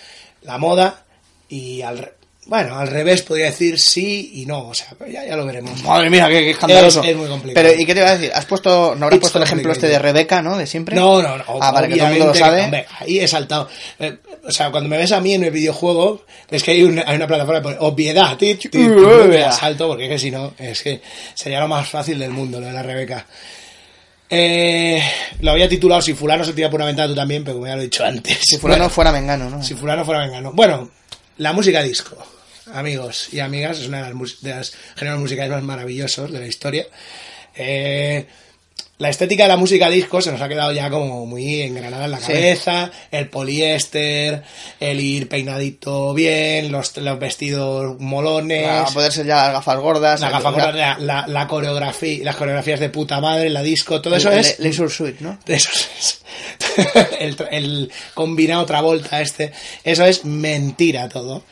la moda y al... Bueno, al revés podría decir sí y no, o sea, ya, ya lo veremos. Madre mía, qué, qué escandaloso. Es- es muy complicado. Pero, ¿y qué te iba a decir? ¿Has puesto, no habrás It's puesto el ejemplo este de. Rebeca, ¿no? De siempre. No, no, no. Ah, vale, que todo el mundo lo sabe. hombre, ahí he saltado. Eh, o sea, cuando me ves a mí en el videojuego, es que hay una, hay una plataforma que pone obviedad. ti, ti, la salto porque es que si no, es que sería lo más fácil del mundo, lo de la Rebeca. Eh, lo había titulado Si fulano se tira por una ventana tú también, pero como ya lo he dicho antes. Si fulano Bueno, fuera Mengano, ¿no? si fulano fuera vengano. Bueno, la música disco. Amigos y amigas, es una de las, de géneros musicales más maravillosos de la historia. Eh, la estética de la música disco se nos ha quedado ya como muy engranada en la Sí. cabeza. El poliéster, el ir peinadito bien, los, los vestidos molones. Para poder ser ya las gafas gordas. la gafa gorda, la, la, la coreografía, las coreografías de puta madre, la disco, todo eso el- es el Leisure Suite, ¿no? eso es. el, el combinado Travolta este. Eso es mentira todo.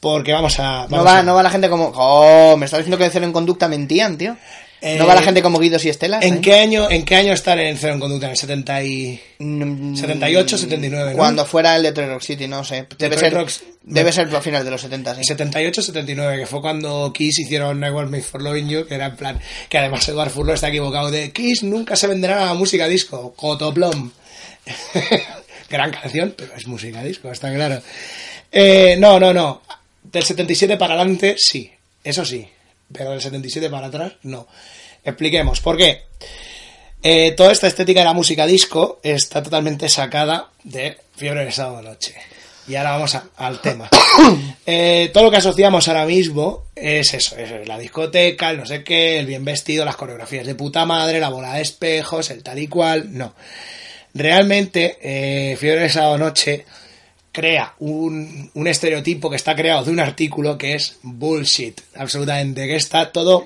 Porque vamos a. No va, a- no va la gente como... Oh, me estás diciendo que de cero en conducta mentían, tío. Eh, no va la gente como Guidos y Estelas. ¿En ¿eh? qué año, en qué año están en Cero en Conducta? ¿En el 70 y... Mm, 78, 79, ¿no? Cuando fuera el de Detroit Rock City, no sé. Debe Detroit ser, Rocks- debe ser a finales de los 70, sí. 78, 79, que fue cuando Kiss hicieron I Made for Loving You, que era en plan, que además Eduard Furlo está equivocado de Kiss nunca se venderá la música disco, Cotoplom. Gran canción, pero es música disco, está claro. Eh, no, no, no. Del 77 para adelante, sí, eso sí, pero del 77 para atrás, no. Expliquemos, ¿por qué? Eh, toda esta estética de la música disco está totalmente sacada de Fiebre de Sábado Noche. Y ahora vamos a- al tema. Eh, todo lo que asociamos ahora mismo es eso, es la discoteca, el no sé qué, el bien vestido, las coreografías de puta madre, la bola de espejos, el tal y cual. No. Realmente, eh, Fiebre de Sábado Noche crea un, un estereotipo que está creado de un artículo que es bullshit, absolutamente, que está todo,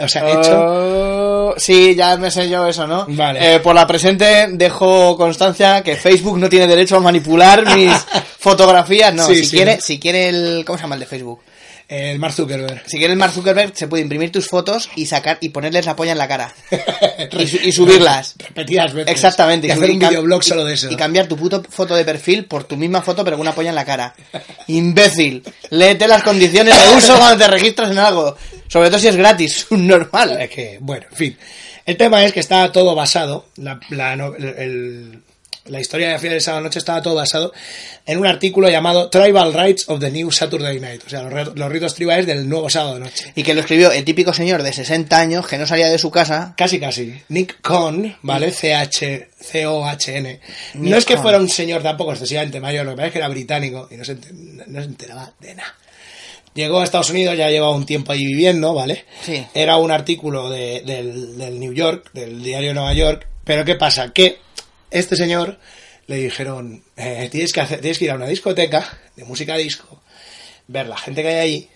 o sea, hecho... Oh, sí, ya me sé yo eso, ¿no? Vale. Eh, por la presente dejo constancia que Facebook no tiene derecho a manipular mis fotografías. No, Sí, si sí. quiere, si quiere el, ¿cómo se llama el de Facebook? El Mark Zuckerberg. Si quieres Mark Zuckerberg, se puede imprimir tus fotos y sacar y ponerles la polla en la cara. y, y subirlas. Repetidas veces. Exactamente. Y hacer un videoblog solo de eso. Y cambiar tu puto foto de perfil por tu misma foto, pero con una polla en la cara. Imbécil. Léete las condiciones de uso cuando te registras en algo. Sobre todo si es gratis, normal. Es que, bueno, en fin. El tema es que está todo basado, la, la, el- la historia de Fieles a la Noche estaba todo basado en un artículo llamado Tribal Rights of the New Saturday Night, o sea, los, los ritos tribales del nuevo sábado de noche. Y que lo escribió el típico señor de 60 años que no salía de su casa. Casi, casi. Nick Cohn, ¿vale? C-H- C-O-H-N. No es que fuera un señor tampoco excesivamente mayor, lo que pasa es que era británico y no se, no se enteraba de nada. Llegó a Estados Unidos, ya llevaba un tiempo ahí viviendo, ¿vale? Sí. Era un artículo de- del, del New York, del diario Nueva York, pero ¿qué pasa? Que este señor le dijeron, eh, tienes, que hacer, tienes que ir a una discoteca de música disco, ver la gente que hay ahí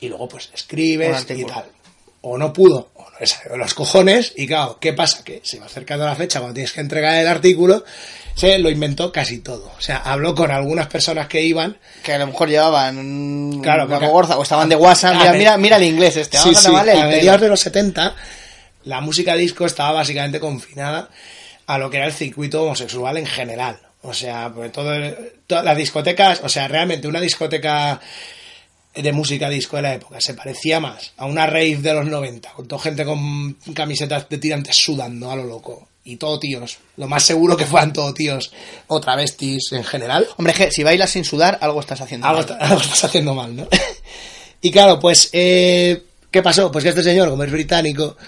y luego pues escribes y tal. O no pudo, o no le salió los cojones, y claro, ¿qué pasa? Que se va acercando la fecha cuando tienes que entregar el artículo, se lo inventó casi todo. O sea, habló con algunas personas que iban, Que a lo mejor llevaban Claro, una gorza o estaban de WhatsApp. Mira, mira, mira el inglés este. Sí, Vamos a sí, a mediados de los 70, la música disco estaba básicamente confinada a lo que era el circuito homosexual en general. O sea, pues todo todas las discotecas, o sea, realmente una discoteca de música disco de la época se parecía más a una rave de los 90, con toda gente con camisetas de tirantes sudando a lo loco. Y todo tíos. Lo más seguro que fueran todo tíos o travestis en general. Hombre, si bailas sin sudar, algo estás haciendo. Algo, mal. está- algo estás haciendo mal, ¿no? y claro, pues, eh, ¿qué pasó? Pues que este señor, como es británico,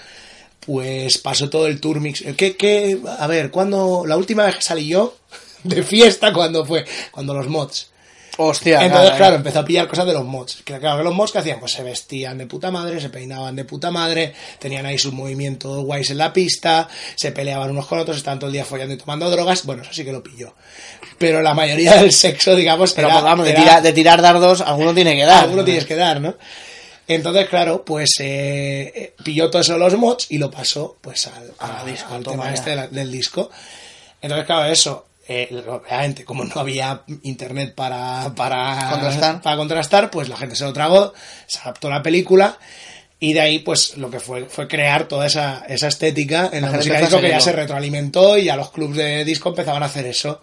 pues pasó todo el tour mix. ¿Qué, qué? A ver, ¿cuándo? La última vez que salí yo de fiesta, cuando fue? Cuando los mods. Hostia, Entonces, claro, claro, empezó a pillar cosas de los mods. Que claro, los mods que hacían, pues se vestían de puta madre, se peinaban de puta madre, tenían ahí sus movimientos guays en la pista, se peleaban unos con otros, estaban todo el día follando y tomando drogas. Bueno, eso sí que lo pilló. Pero la mayoría del sexo, digamos, Pero era- pues, vamos, de, tirar, de tirar dardos, alguno tiene que dar. alguno tienes que dar, ¿no? Entonces, claro, pues eh, eh, pilló todo eso de los mods y lo pasó pues al, A la a- disco, al tema este del disco. Entonces, claro, eso, eh, obviamente, como no había internet para, para, Contrastar. para contrastar, pues la gente se lo tragó, se adaptó la película y de ahí, pues lo que fue fue crear toda esa, esa estética en La la, música disco que ya se retroalimentó y ya los clubs de disco empezaban a hacer eso.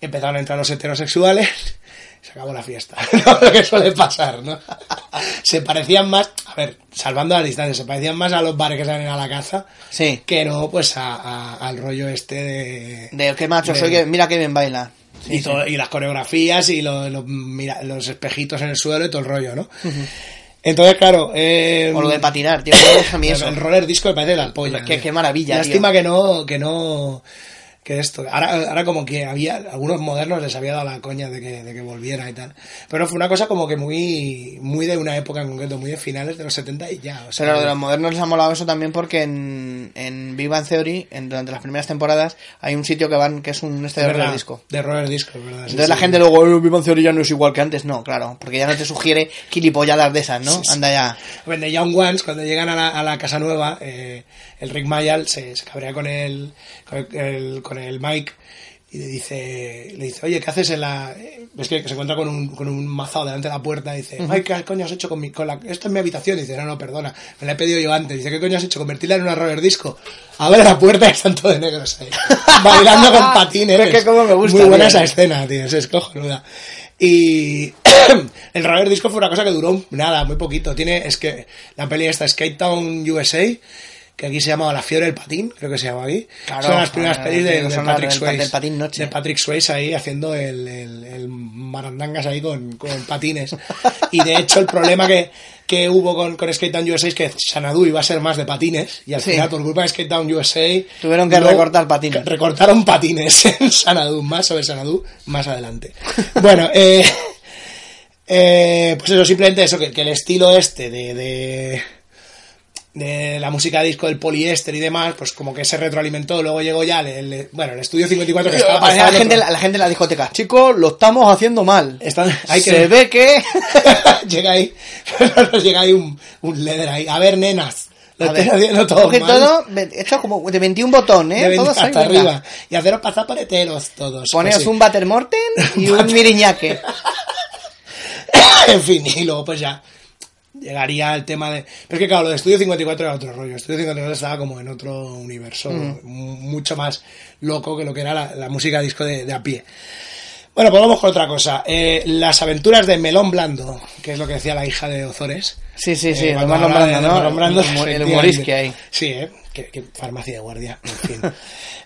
Empezaron a entrar los heterosexuales se acabó la fiesta. ¿no? Lo que suele pasar, ¿no? se parecían más, a ver, salvando las distancias, se parecían más a los bares que salen a la caza Sí. que no, pues a- a- al rollo este de... De qué macho de- soy, que mira que bien baila. Sí, y, sí. y las coreografías y lo- lo- mira, los espejitos en el suelo y todo el rollo, ¿no? Entonces, claro... eh, O lo de patinar, tío. a mí el, eso. el roller disco me parece la polla. Qué- qué maravilla, Lástima tío. que no, que no, que esto. Ahora, ahora como que había, algunos modernos les había dado la coña de que, de que volviera y tal. Pero fue una cosa como que muy, muy de una época en concreto, muy de finales de los 70 y ya. O sea, Pero lo de los modernos les ha molado eso también porque en, en Bang Theory, en, durante las primeras temporadas, hay un sitio que van que es un este de verdad, roller disco. De roller disco, verdad. sí, Entonces la sí. gente luego, "Eh, Big Bang Theory ya no es igual que antes. No, claro, porque ya no te sugiere gilipolladas de esas, ¿no? Sí. Anda ya. De Young Ones, cuando llegan a la, a la casa nueva, eh, el Rick Mayall se, se cabrea con el, con el, con el Mike y le dice, le dice, oye, ¿qué haces en la...? Es que se encuentra con un, con un mazado delante de la puerta y dice, ay, ¿qué coño has hecho con mi... Con la, esto es mi habitación. Y dice, no, no, perdona, me la he pedido yo antes. Dice, ¿qué coño has hecho? Convertirla en una roller disco. Abre la puerta y están todos de negros ahí. Bailando con patines. Es que cómo me gusta, Muy buena tío. esa escena, tío, es cojonuda. Y el roller disco fue una cosa que duró nada, muy poquito. Tiene, es que la peli esta, Skate Town USA, que aquí se llamaba La Fiebre del Patín, creo que se llama aquí. Claro, son las primeras claro, pelis de, de Patrick Swayze. del patín noche. De Patrick Swayze ahí haciendo el, el, el marandangas ahí con, con patines. Y de hecho el problema que, que hubo con, con Skate Town USA es que Xanadu iba a ser más de patines y al Sí. final por culpa de Skate Town USA Tuvieron que recortar patines. recortaron patines en Xanadu, más sobre Xanadu más adelante. Bueno, eh, eh, pues eso, simplemente eso, que, que el estilo este de, de, de la música disco del poliéster y demás, pues como que se retroalimentó, luego llegó ya el, el- bueno, el estudio 54 que estaba Parecía la pasando gente, la, la gente en la discoteca. Chicos, lo estamos haciendo mal. Están- hay que Se ve que... llega ahí, llega ahí un, un leather ahí. A ver, nenas, lo A estoy ver, haciendo todo mal. todo, esto es como de 21 botón, ¿eh? De Todos hasta arriba. Y haceros pasar por heteros todos. Poneos Pues un Batermorten y un Miriñaque. en fin, y luego pues ya llegaría el tema de... Pero es que claro, lo de Estudio 54 era otro rollo. Estudio 54 estaba como en otro universo, Mm. mu- mucho más loco que lo que era la, la música disco de, de a pie. Bueno, pues vamos con otra cosa. Eh, las aventuras de Melón Blando, que es lo que decía la hija de Ozores. Sí, sí, sí, Eh, el de Brando, ¿no? Marlon Brando, El humor- el efectivamente. humorisque ahí. Sí, ¿eh? Qué, qué farmacia de guardia, en fin.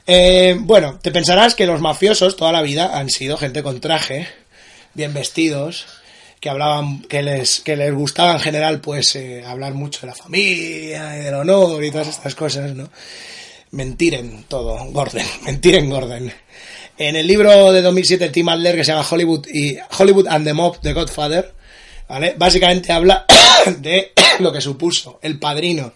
Eh, bueno, te pensarás que los mafiosos toda la vida han sido gente con traje, bien vestidos, que hablaban, que les, que les gustaba en general, pues, eh, hablar mucho de la familia y del honor y todas estas cosas, ¿no? Mentiren todo, Gordon, mentiren Gordon. En el libro de 2007 de Tim Adler que se llama Hollywood y Hollywood and the Mob de Godfather, ¿vale? Básicamente habla de lo que supuso el padrino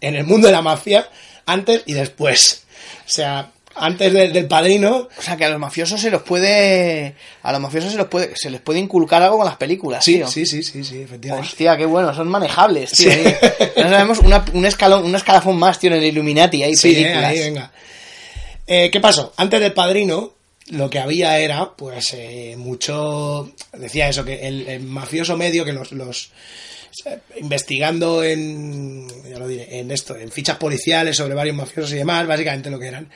en el mundo de la mafia antes y después. O sea, antes de- del padrino, O sea, que a los mafiosos se los puede. A los mafiosos se los puede. Se les puede inculcar algo con las películas, sí, tío. sí, sí, sí, sí, efectivamente. Hostia, qué bueno, son manejables, tío. Sí. Ya sabemos una- un escalón, un escalafón más, tío, en el Illuminati, hay Sí, eh, películas. ahí, venga. Eh, ¿Qué pasó? Antes del padrino, lo que había era, pues, eh, mucho. Decía eso, que el, el mafioso medio, que los. los eh, investigando en. Ya lo diré, en esto, en fichas policiales sobre varios mafiosos y demás, básicamente lo que eran.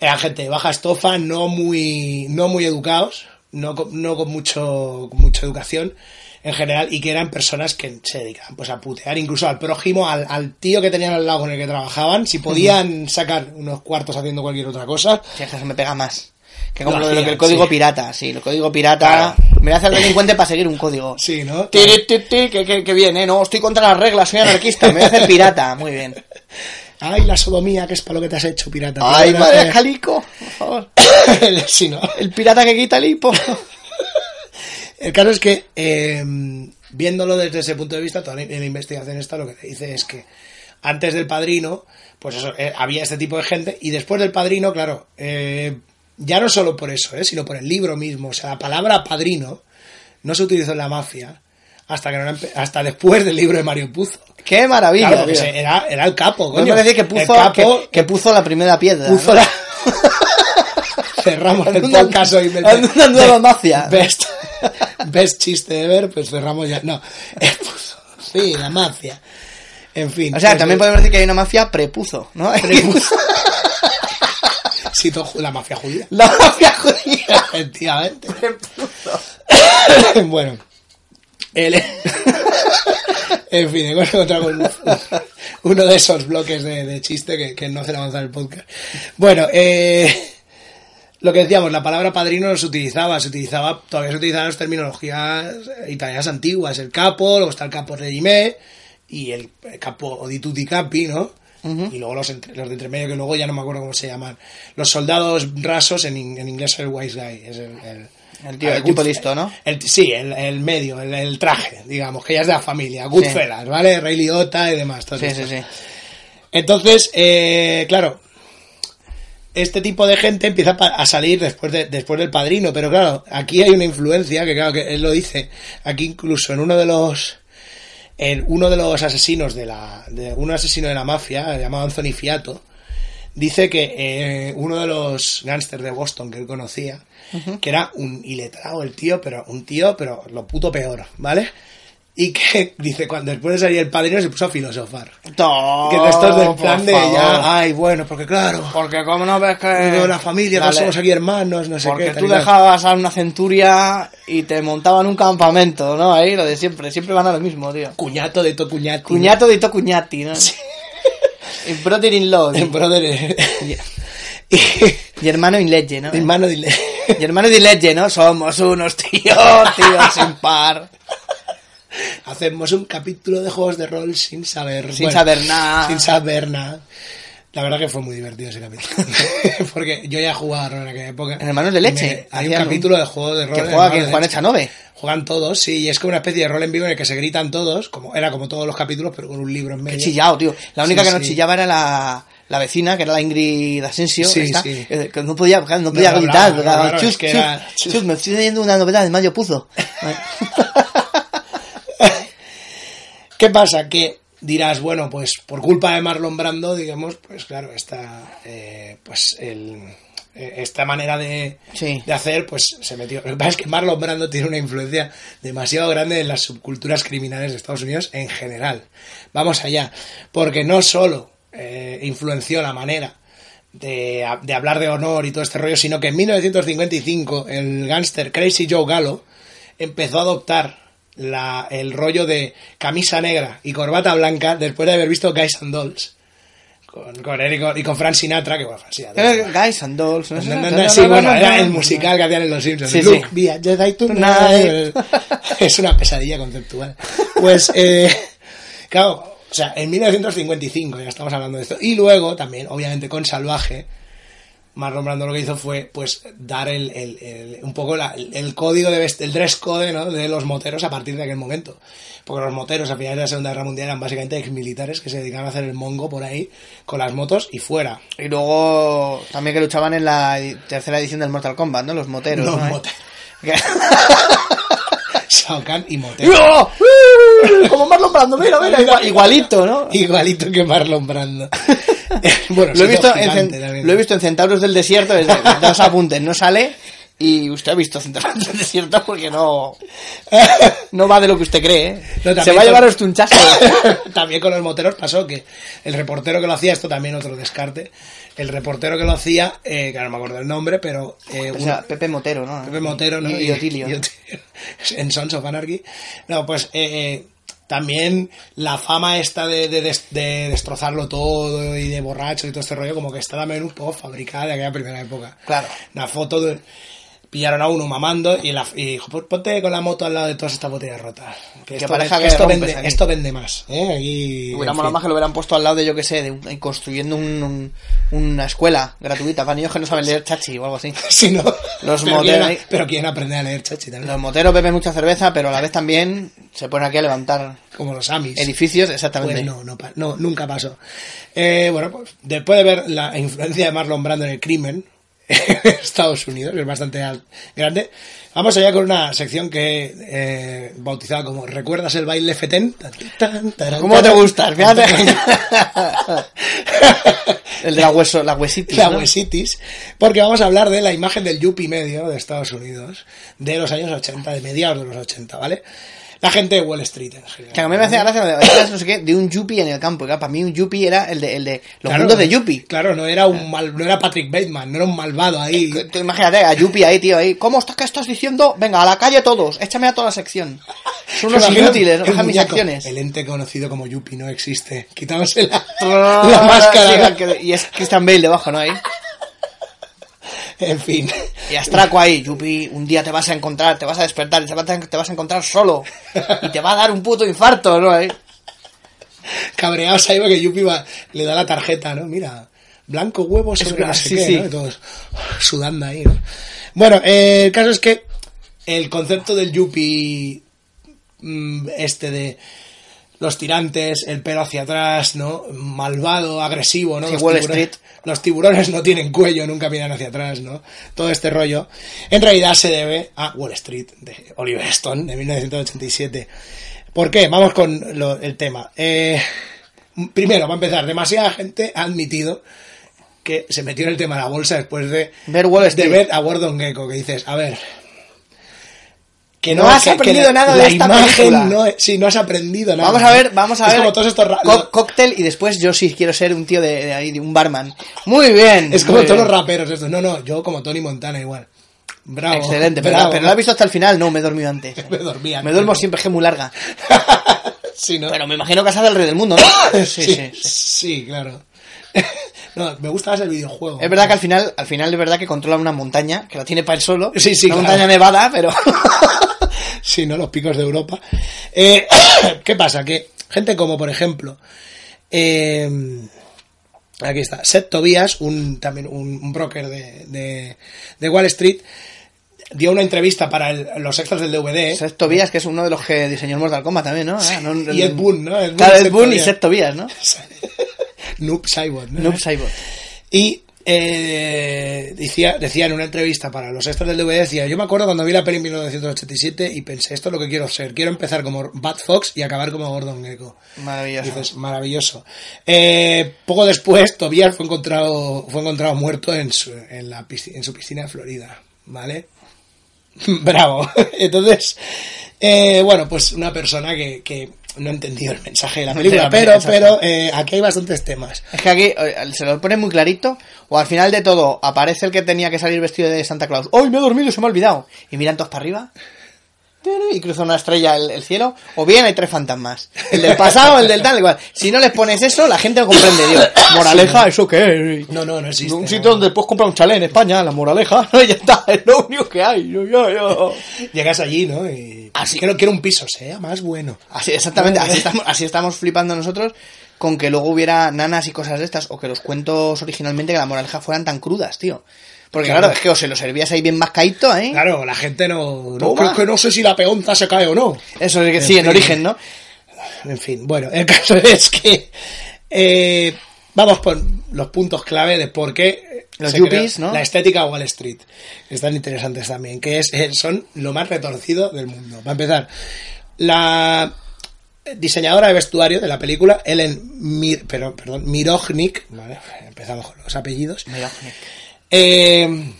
Eran gente de baja estofa, no muy, no muy educados, no no con mucho, con mucha educación en general, y que eran personas que se dedicaban pues a putear incluso al prójimo, al, al tío que tenían al lado con el que trabajaban, si podían sacar unos cuartos haciendo cualquier otra cosa, Sí, es que se me pega más. Que como Lo que hacían, el código sí. pirata, sí, el código pirata. Claro. Me voy a hacer delincuente para seguir un código. sí, ¿no? Tiri, ti, ti, que, que, que bien, ¿eh? No, estoy contra las reglas, soy anarquista, me voy a hacer pirata. Muy bien. Ay, la sodomía, que es para lo que te has hecho, pirata. Ay, madre Calico, por favor. sí, ¿no? El pirata que quita el hipo. El caso es que, eh, viéndolo desde ese punto de vista, toda la, la investigación esta lo que te dice es que antes del padrino, pues eso, eh, había este tipo de gente, y después del padrino, claro, eh, ya no solo por eso, eh, sino por el libro mismo. O sea, la palabra padrino no se utilizó en la mafia hasta, que no hasta después del libro de Mario Puzo. Qué maravilla, Claro, era, era el capo, No coño. decir que El puso, capo que, que puso la primera piedra. puso ¿no? la... Cerramos el podcast hoy. una nueva mafia. Best, best chiste ever, pues cerramos ya. No, el. Sí, la mafia. En fin. O sea, pues, también podemos decir que hay una mafia prepuzo, ¿no? Prepuzo. sí, la mafia judía. La mafia judía. Efectivamente. bueno. El... en fin, hemos encontrado un- uno de esos bloques de, de chiste que, que no hacen avanzar el podcast. Bueno, eh, lo que decíamos, la palabra padrino no se utilizaba, se utilizaba, todavía se utilizaban las terminologías italianas antiguas, el capo, luego está el capo regime y el, el capo di tutti capi, ¿no? Y luego los, entre- los de entre medio, que luego ya no me acuerdo cómo se llaman. Los soldados rasos, en, in- en inglés es el wise guy, es el, el, El tío, el tipo listo, ¿no? el- sí, el, el medio, el, el traje, digamos, que ya es de la familia, Goodfellas, Sí. ¿vale? Rey Liotta y demás. Sí, sí, estas. sí. Entonces, eh, claro, este tipo de gente empieza a salir después, de, después del padrino, pero claro, aquí hay una influencia, que claro, que él lo dice, aquí incluso en uno de los en uno de los asesinos de la de un asesino de la mafia llamado Anthony Fiato dice que eh, uno de los gángsters de Boston que él conocía que era un iletrado el tío pero un tío pero lo puto peor vale y que dice cuando después de salir el padrino se puso a filosofar To- que de estos del plan de favor. ya ay bueno porque claro Porque como no ves que... digo, la familia Dale. somos aquí hermanos no sé Porque qué tal tú cual. dejabas a una centuria y te montaban un campamento, ¿no? Ahí lo de siempre, siempre van a lo mismo, tío. cuñato de to cuñati Cuñato de to cuñati, ¿no? Y brother in law. brother y, Y hermano in legge, ¿no? hermano dile Y hermano legge, ¿no? Somos unos tíos, tíos sin par. Hacemos un capítulo de juegos de rol sin saber. Sin saber nada. Sin saber nada. La verdad que fue muy divertido ese capítulo. Porque yo ya jugaba rol en aquella época. En Hermanos de Leche. Me- hay un capítulo de juego de rol. Que juega de Juan. Echanove. Juegan todos, sí, y es como una especie de rol en vivo en el que se gritan todos, como era como todos los capítulos, pero con un libro en Qué medio. chillado, tío. La única Sí, que no sí. chillaba era la, la vecina, que era la Ingrid Asensio. Sí, esta, sí. eh, que no podía, no podía no gritar. chus, es que chus, era- chus, me estoy leyendo una novela de Mario Puzo. ¿Qué pasa? Que dirás, bueno, pues por culpa de Marlon Brando, digamos, pues claro, está eh, pues el, eh, esta manera de, Sí. de hacer, pues se metió. Lo que pasa es que Marlon Brando tiene una influencia demasiado grande en las subculturas criminales de Estados Unidos en general. Vamos allá, porque no solo eh, influenció la manera de, de hablar de honor y todo este rollo, sino que en 1955 el gángster Crazy Joe Gallo empezó a adoptar la, el rollo de camisa negra y corbata blanca después de haber visto Guys and Dolls con, con él y con, y con Frank Sinatra, que bueno, Frank Sinatra. Eh, Guys and Dolls. No, no, no, sí, bueno, era el musical que hacían en Los Simpsons. Sí, Look, Jedi. Tonight. Es una pesadilla conceptual. Pues, eh, claro, o sea, en 1955 ya estamos hablando de esto. Y luego también, obviamente, con Salvaje, Marlon Brando lo que hizo fue, pues, dar el, el- el- un poco la- el código de el dress code, ¿no? De los moteros a partir de aquel momento. Porque los moteros a finales de la Segunda Guerra Mundial eran básicamente exmilitares que se dedicaban a hacer el mongo por ahí con las motos y fuera. Y luego también que luchaban en la tercera edición del Mortal Kombat, ¿no? Los moteros. Los ¿no? moteros. Shao Kahn y moteros. ¡Oh! Como Marlon Brando, mira, mira, igual- igualito, ¿no? Igualito que Marlon Brando. bueno, Lo he, visto gigante en, lo he visto en Centauros del Desierto, desde dos apuntes, no sale. Y usted ha visto Centauros del Desierto porque no, no va de lo que usted cree. ¿eh? No, Se va a llevar usted un chasco. también con los moteros pasó que el reportero que lo hacía, esto también otro descarte, el reportero que lo hacía, eh, que no me acuerdo el nombre, pero... eh, O un- sea, Pepe Motero, ¿no? Pepe Motero, ¿no? Y, y Otilio. y Otilio. en Sons of Anarchy. No, pues eh, eh, también la fama esta de, de de destrozarlo todo y de borracho y todo este rollo, como que está también un poco fabricada de aquella primera época. Claro. Una foto de... Pillaron a uno mamando y, la, y dijo, "Pues ponte con la moto al lado de todas estas botellas rotas. Que, esto, pareja que esto vende, aquí". esto vende más. ¿eh? Aquí, fin. más que lo hubieran puesto al lado de, yo que sé, de construyendo un- un- una escuela gratuita para niños que no saben leer chachi o algo así. Si no, Los pero, moteros quieren, pero quieren aprender a leer chachi también. Los moteros beben mucha cerveza, pero a la vez también se ponen aquí a levantar Como los Amis. edificios, exactamente. Pues no, no, nunca pasó. Eh, bueno, pues después de ver la influencia de Marlon Brando en el crimen en Estados Unidos, que es bastante grande, vamos allá con una sección que eh, bautizada como ¿Recuerdas el baile fetén? ¿Cómo te gustas? Fíjate. El de la hueso, la huesitis. La ¿no? huesitis, porque vamos a hablar de la imagen del yuppie medio de Estados Unidos de los años 80, de mediados de los 80, ¿vale? La gente de Wall Street en general. Que a mí me hace gracia, no sé qué, de un yuppie en el campo. Para mí un yuppie era el de, el de los Claro, mundos de yuppie. Claro, no era un mal, no era Patrick Bateman, no era un malvado ahí. Que- tú imagínate a Yuppie ahí, tío, ahí. ¿Cómo estás, qué estás diciendo? Venga, a la calle todos, échame a toda la sección. Son unos inútiles, el bajan mis acciones. El ente conocido como Yuppie no existe. Quitándose la, la máscara. Que- y es Christian Bale debajo, ¿no? Ahí. En fin. Y Astraco ahí, Yuppie, un día te vas a encontrar, te vas a despertar y te vas a, te vas a encontrar solo. Y te va a dar un puto infarto, ¿no? Ahí. Cabreados ahí porque Yuppie va- le da la tarjeta, ¿no? Mira, blanco huevo sobre no sé sí, qué, sí. ¿no? Y todos sudando ahí, ¿no? Bueno, eh, el caso es que el concepto del Yuppie mm, este de los tirantes, el pelo hacia atrás, ¿no? Malvado, agresivo, ¿no? Sí, los, Wall tiburones, Street. los tiburones no tienen cuello, nunca miran hacia atrás, ¿no? Todo este rollo. En realidad se debe a Wall Street, de Oliver Stone, de 1987. ¿Por qué? Vamos con lo- el tema. Eh, primero, va a empezar, demasiada gente ha admitido que se metió en el tema de la bolsa después de Ver Wall de Street. ver a Gordon Gecko, que dices, a ver, que No has que- que aprendido la- nada de la esta imagen película. No, sí, no has aprendido nada. Vamos a ver, vamos a es ver. Como todos estos co- cóctel y después yo sí quiero ser un tío de, de ahí, de un barman. Muy bien. es como todos bien. los raperos estos. No, no, yo como Tony Montana igual. Bravo. Excelente, pero, bravo. pero lo he visto hasta el final. No, me he dormido antes. Me dormía. Me duermo siempre, es que es muy larga. sí, ¿no? Pero me imagino que has del rey del mundo, ¿no? sí, sí, sí, sí. claro. No, me gusta más el videojuego. Es verdad que al final, al final es verdad que controla una montaña, que la tiene para él solo. Sí, sí, Una claro. montaña nevada, pero. Sí, ¿no? Los picos de Europa. Eh, ¿Qué pasa? Que gente como, por ejemplo, eh, aquí está, Seth Tobias, un, también un, un broker de, de, de Wall Street, dio una entrevista para el- los extras del DVD. Seth Tobias, que es uno de los que diseñó el Mortal Kombat también, ¿no? Ah, no- y Ed Boon, ¿no? Ed Boon Claro, y Ed. Seth Tobias, ¿no? Noob Cyborg, ¿no? Noob Cyborg. Y eh, decía, decía en una entrevista para los extras del DVD, decía, yo me acuerdo cuando vi la peli en 1987 y pensé, esto es lo que quiero ser, quiero empezar como Bad Fox y acabar como Gordon Gecko. Maravilloso. Dices, maravilloso. Eh, poco después, Tobias fue encontrado, fue encontrado muerto en su, en, la piscina, en su piscina de Florida, ¿vale? Bravo. Entonces, eh, bueno, pues una persona que, que no ha entendido el mensaje de la película, la pero, película, pero eh, aquí hay bastantes temas. Es que aquí eh, se lo pone muy clarito, o al final de todo aparece el que tenía que salir vestido de Santa Claus. ¡Ay, me he dormido y se me ha olvidado! Y miran todos para arriba. Y cruza una estrella el, el cielo. O bien hay tres fantasmas. El del pasado, el del tal, igual. Si no les pones eso, la gente no comprende, Dios. Moraleja, ¿eso qué es? No, no, no existe. Un no. sitio donde puedes comprar un chalet en España, la moraleja, ya está, es lo único que hay. Yo, yo, yo. Llegas allí, ¿no? Y Así. quiero, quiero un piso, sea más bueno. Así, exactamente, así estamos, así estamos flipando nosotros con que luego hubiera nanas y cosas de estas, o que los cuentos originalmente que la moraleja fueran tan crudas, tío. Porque Claro. claro, es que o se lo servías ahí bien mascaíto, ¿eh? Claro, la gente no. no Toma. que, no sé si la peonza se cae o no. Eso es que sí, en origen, ¿no? En fin, bueno, el caso es que. eh, vamos por los puntos clave de por qué. Los se yuppies, ¿no? La estética Wall Street. Están interesantes también. Que es, eh, son lo más retorcido del mundo. Para empezar, la diseñadora de vestuario de la película, Ellen Mir, pero, perdón, Mirojnik, ¿vale? empezamos con los apellidos, eh,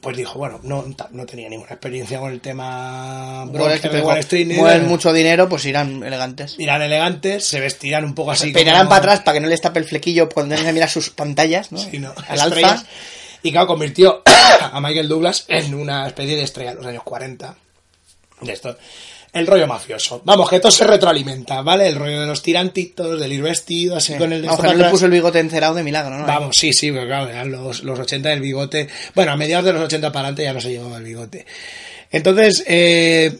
pues dijo, bueno, no, no tenía ninguna experiencia con el tema de Wall Street. mueven mucho dinero, pues irán elegantes. Irán elegantes, se vestirán un poco así. Peinarán como- para atrás para que no les tape el flequillo cuando tengan que mirar sus pantallas, ¿no? Sí, no, Al estrellas. alza. Y claro, convirtió a Michael Douglas en una especie de estrella de los años 40. De esto. El rollo mafioso. Vamos, que todo se retroalimenta, ¿vale? El rollo de los tirantitos, del ir vestido, así con el para le puso el bigote encerado de milagro, ¿no? Vamos, sí, sí, pero claro, eran los, los 80 del bigote. Bueno, a mediados de los 80 para adelante ya no se llevaba el bigote. Entonces, eh,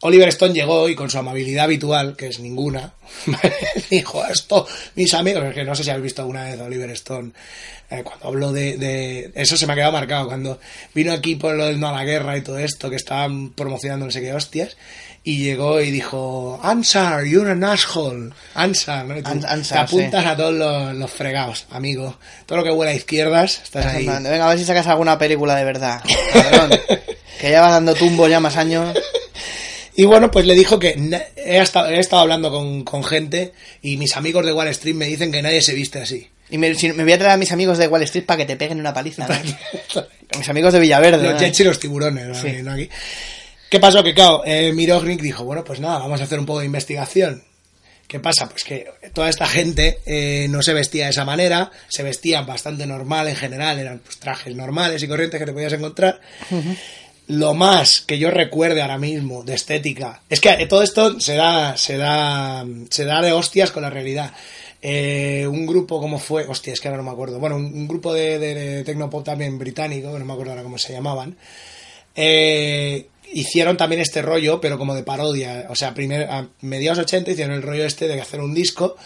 Oliver Stone llegó y con su amabilidad habitual, que es ninguna, dijo esto, mis amigos, es que no sé si habéis visto alguna vez a Oliver Stone, eh, cuando habló de, de- Eso se me ha quedado marcado, cuando vino aquí por lo del no a la guerra y todo esto, que estaban promocionando no sé qué hostias, y llegó y dijo, Ansar, you're an asshole, Ansar, ¿no? Ansar, te apuntas a todos los, los fregados, amigo. Todo lo que huele a izquierdas, estás ahí. Venga, a ver si sacas alguna película de verdad. cabrón. que ya va dando tumbo ya más años. Y bueno, pues le dijo que he estado, he estado hablando con, con gente y mis amigos de Wall Street me dicen que nadie se viste así. Y me, si- me voy a traer a mis amigos de Wall Street para que te peguen una paliza. ¿no? Mis amigos de Villaverde. los ¿no? jets y los tiburones, ¿no? Sí. Aquí, ¿no? Aquí. ¿Qué pasó? Que claro, eh, Mirognik dijo, bueno, pues nada, vamos a hacer un poco de investigación. ¿Qué pasa? Pues que toda esta gente eh, no se vestía de esa manera, se vestían bastante normal en general, eran pues, trajes normales y corrientes que te podías encontrar. Lo más que yo recuerde ahora mismo de estética es que todo esto se da, se da, se da de hostias con la realidad. Eh, un grupo como fue, hostia, es que ahora no me acuerdo. Bueno, un, grupo de, de, de tecnopop también británico, que no me acuerdo ahora cómo se llamaban. Eh, hicieron también este rollo, pero como de parodia. O sea, primer, a mediados 80 hicieron el rollo este de hacer un disco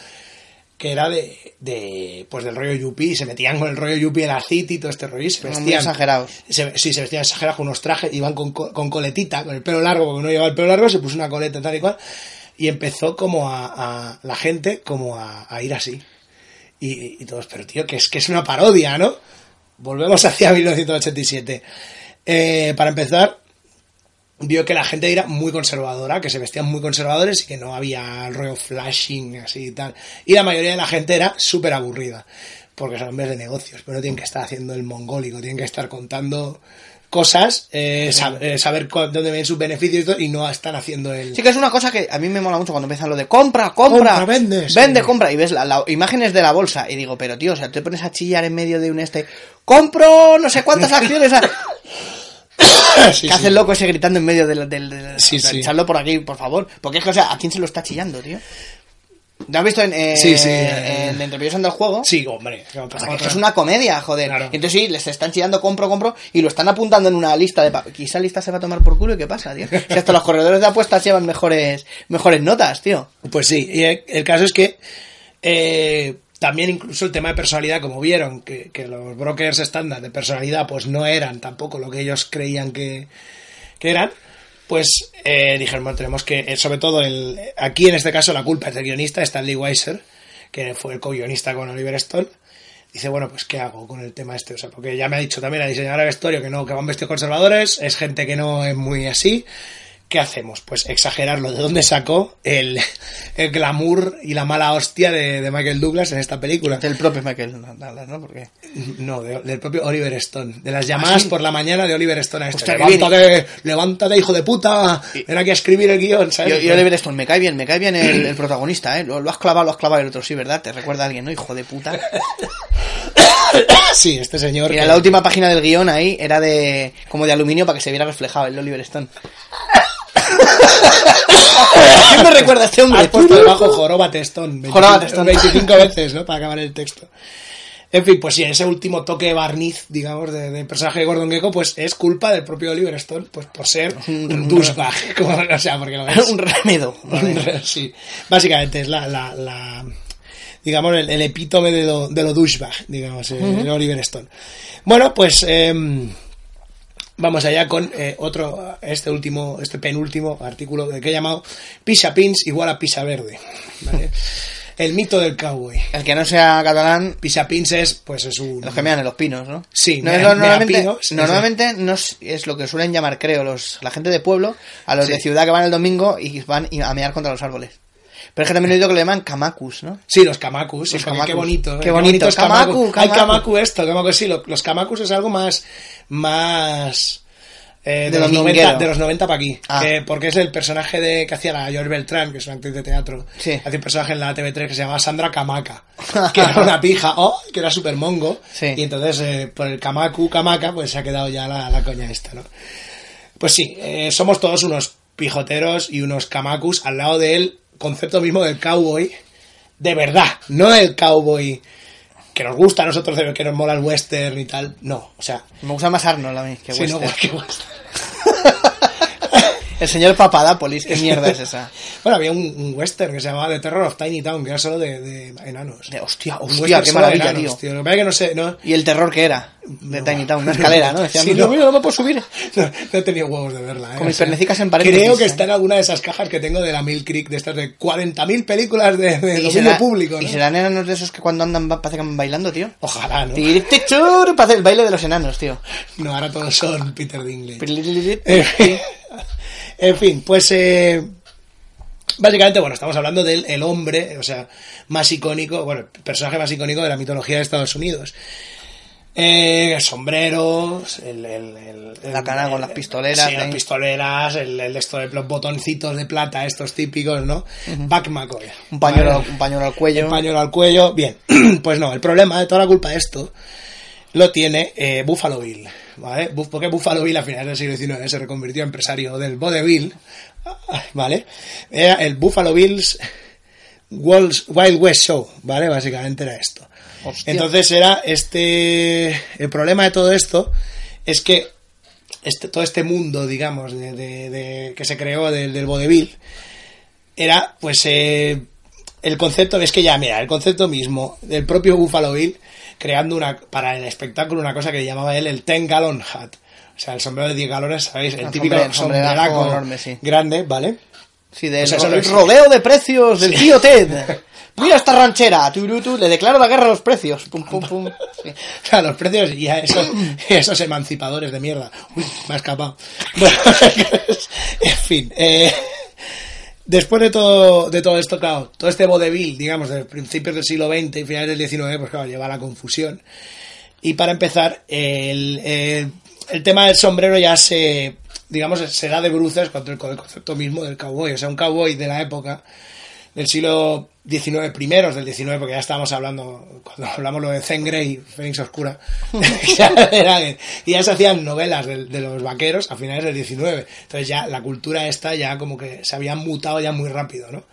que era de, de pues del rollo yuppie, se metían con el rollo yuppie en la city y todo este rollo, y se Muy vestían exagerados. se, sí, se vestían exagerados con unos trajes, iban con, co- con coletita, con el pelo largo, porque no llevaba el pelo largo, se puso una coleta tal y cual, y empezó como a, a- la gente como a, a ir así. Y, y todos, pero tío, que es que es una parodia, ¿no? Volvemos hacia 1987. Eh, para empezar, vio que la gente era muy conservadora, que se vestían muy conservadores y que no había rollo flashing así y tal. Y la mayoría de la gente era súper aburrida, porque son hombres de negocios, pero no tienen que estar haciendo el mongólico, tienen que estar contando cosas, eh, sab- eh, saber dónde ven sus beneficios y, todo, y no están haciendo el... Sí que es una cosa que a mí me mola mucho cuando empiezan lo de compra, compra, Compra, vende, sí. vende, compra, y ves las imágenes de la bolsa y digo, pero tío, o sea, te pones a chillar en medio de un este, compro no sé cuántas acciones, Sí, que hace el loco ese gritando en medio del... del, del- Sí, sí. echadlo por aquí, por favor, porque es que, o sea, ¿a quién se lo está chillando, tío? ¿Lo has visto en, eh, Sí, sí, en, eh. en del juego? Sí, hombre. no, es una comedia, joder. Claro. Entonces sí, les están chillando compro, compro y lo están apuntando en una lista de... pa- Quizá lista se va a tomar por culo y qué pasa, tío. Si hasta los corredores de apuestas llevan mejores, mejores notas, tío. Pues sí, y el, el caso es que eh, también incluso el tema de personalidad, como vieron que, que los brokers estándar de personalidad pues no eran tampoco lo que ellos creían que, que eran, pues eh, dijeron, bueno, tenemos que, eh, sobre todo el, aquí en este caso la culpa es del guionista, Stanley Weiser, que fue el co-guionista con Oliver Stone, dice, bueno, pues ¿qué hago con el tema este? O sea, porque ya me ha dicho también la diseñadora de vestuario que no, que van vestidos conservadores, es gente que no es muy así. ¿Qué hacemos? Pues exagerarlo. ¿De dónde sacó el, el glamour y la mala hostia de, de Michael Douglas en esta película? Del propio Michael Douglas, ¿no? Porque... No, de- del propio Oliver Stone. De las llamadas sí? por la mañana de Oliver Stone a este. Hostia, levántate, levántate, hijo de puta. Ven aquí a escribir el guion, ¿sabes? Y, y Oliver Stone, me cae bien, me cae bien el, el protagonista, ¿eh? Lo, lo has clavado, lo has clavado el otro, sí, ¿verdad? Te recuerda a alguien, ¿no? Hijo de puta. Sí, este señor. Mira, que- la última página del guion ahí era de como de aluminio para que se viera reflejado el Oliver Stone. ¿A quién me recuerda este hombre? Has puesto debajo Joróbate Stone. 25, Joróbate Stone. 25 veces, ¿no? Para acabar el texto. En fin, pues sí, ese último toque barniz, digamos, de- del personaje de Gordon Gecko, pues es culpa del propio Oliver Stone, pues por ser un douchebag, o sea, porque lo es. un remedo. sí, básicamente es la, la, la- digamos, el, el epítome de lo, de lo douchebag, digamos, eh, el Oliver Stone. Bueno, pues em, vamos allá con eh, otro, este último, este penúltimo artículo que he llamado Pisa Pins igual a Pisa Verde. ¿vale? El mito del cowboy. El que no sea catalán, Pisa Pins es, pues es un... los que mean en los pinos, ¿no? Sí, no mea- normalmente, meapinos, sí, normalmente no es, es lo que suelen llamar, creo, los, la gente de pueblo, a los Sí. de ciudad que van el domingo y van a mear contra los árboles. Pero es que también he oído que le llaman kamacus, ¿no? Sí, los kamakus, sí, Los porque qué kamakus. bonito. Qué ¿eh? bonito, es kamaku. kamaku, Hay kamaku. esto, kamaku sí, lo- los kamakus es algo más, más eh, de, De los dominguero. 90, de los 90 para aquí. Ah. que- porque es el personaje de que hacía la George Beltrán, que es una actriz de teatro. Sí. Hacía un personaje en la TV3 que se llamaba Sandra Kamaka, que era una pija, oh, que era súper mongo. Sí. Y entonces, eh, por el kamaku, kamaka, pues se ha quedado ya la, la coña esta, ¿no? Pues sí, eh, somos todos unos pijoteros y unos kamakus al lado del concepto mismo del cowboy de verdad, no el cowboy que nos gusta a nosotros, que nos mola el western y tal, no, o sea, Me gusta más Arnold a mí que sí, no, Western. que western. El señor Papadápolis, ¿qué mierda es esa? Bueno, había un, un western que se llamaba The Terror of Tiny Town, que era solo de, de enanos. De- hostia, hostia, qué maravilla, enanos, tío. Lo que no sé, no, Y el terror que era de Tiny Town, una escalera, ¿no? Decían, Sí, no. mira, no me puedo subir. no, no he tenido huevos de verla. ¿eh? Con mis pernecicas en paréntesis, Creo que está en alguna de esas cajas que tengo de la Mill Creek, de estas de 40.000 películas de, de dominio será- público. Y ¿no? serán enanos de esos que cuando andan parece que van bailando, tío. Ojalá, ¿no? Para hacer el baile de los enanos, tío. No, ahora todos son Peter Dinklage. Pirililit. En fin, en fin, pues eh, básicamente, bueno, estamos hablando del el hombre, o sea, más icónico, bueno, el personaje más icónico de la mitología de Estados Unidos. Eh, sombreros, el, el- el- el- La cara con las pistoleras, sí, las ahí. pistoleras, el, esto de los botoncitos de plata, estos típicos, ¿no? Buck McCoy. Un pañuelo, Vale. un pañuelo al cuello. Un pañuelo al cuello. Bien, pues no, el problema de toda la culpa de esto lo tiene eh, Buffalo Bill. ¿Vale? Porque Buffalo Bill a finales del siglo XIX se reconvirtió en empresario del vodevil. ¿Vale? Era el Buffalo Bills Wild West Show. ¿Vale? Básicamente era esto. Hostia. Entonces era este. El problema de todo esto es que este, todo este mundo, digamos, de, de- de- que se creó del, del vodevil era, pues, eh, el concepto, es que ya, mira, el concepto mismo del propio Buffalo Bill creando una, para el espectáculo una cosa que llamaba él el 10 gallon hat. O sea, el sombrero de 10 galones, ¿sabéis? El típico sombre- sombreraco sombreraco enorme, sí. grande, ¿vale? Sí, del O sea, ro- eso el rodeo de precios del tío Ted. Mira esta ranchera. Turutu, le declaro la guerra a los precios. Pum, pum, pum. Sí. O sea, los precios y a esos, esos emancipadores de mierda. Uy, me ha escapado. Bueno, en fin. eh, después de todo, de todo esto, claro, todo este vodevil, digamos, de principios del siglo XX y finales del XIX, pues claro, lleva a la confusión. Y para empezar, el, el, el tema del sombrero ya se, digamos, se da de bruces contra el, con el concepto mismo del cowboy. O sea, un cowboy de la época del siglo XIX, primeros del XIX, porque ya estábamos hablando, cuando hablamos lo de Zen Grey, Fénix Oscura, ya y ya se hacían novelas de, de los vaqueros a finales del XIX. Entonces ya la cultura esta ya como que se había mutado ya muy rápido, ¿no?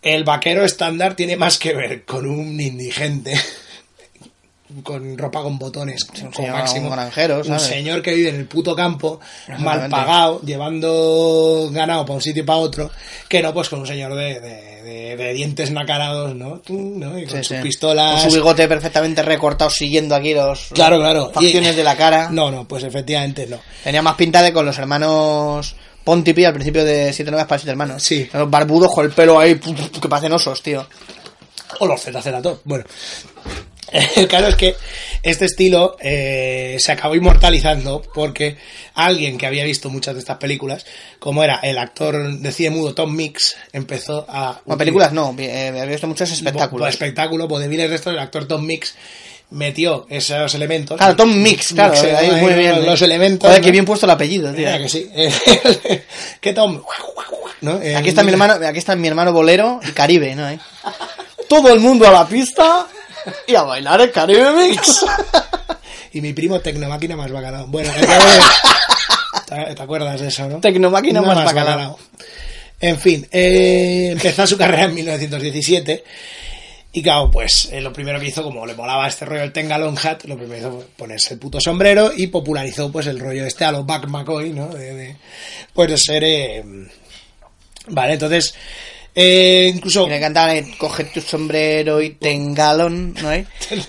El vaquero estándar tiene más que ver con un indigente, con ropa con botones, como señor, máximo. un granjero, un señor que vive en el puto campo, mal pagado, llevando ganado para un sitio y para otro, que no pues con un señor de, de- de- de dientes nacarados, ¿no? ¿no? Y con Sí, sus sí. pistolas. Con su bigote perfectamente recortado, siguiendo aquí los Claro, claro. facciones Y- de la cara. No, no, pues efectivamente no. Tenía más pinta de con los hermanos Pontipi al principio de Siete Nuevas para Siete Hermanos. Sí. Los barbudos con el pelo ahí, que parecen osos, tío. O los Top. Bueno. El caso es que este estilo eh, se acabó inmortalizando porque alguien que había visto muchas de estas películas, como era el actor de cine mudo Tom Mix, empezó a... Bueno, películas no, eh, había visto muchos espectáculos. Espectáculo, vodevil de esto, el actor Tom Mix metió esos elementos. Claro, Tom Mix, claro, Mixeó ahí muy bien. Los, ¿eh? los elementos. Joder, ¿no? qué bien puesto el apellido, tío. Mira que sí. ¿Qué Tom? ¿No? Eh, Aquí está mi hermano, aquí está mi hermano bolero y Caribe, ¿no? ¿Eh? Todo el mundo a la pista y a bailar el Caribe Mix. Y mi primo Tecnomáquina más bacalao. Bueno, te, acuerdas de eso, ¿no? Tecnomáquina más bacalao. En fin, eh, empezó su carrera en 1917. Y claro, pues eh, lo primero que hizo, como le molaba este rollo del Tengalong Hat, lo primero que hizo fue ponerse el puto sombrero y popularizó pues el rollo este a los Buck McCoy, ¿no? De, de- pues de ser... eh, Vale, entonces... eh, incluso... Y le cantaban, eh, coge tu sombrero y tengalón, ¿no? ¿Eh?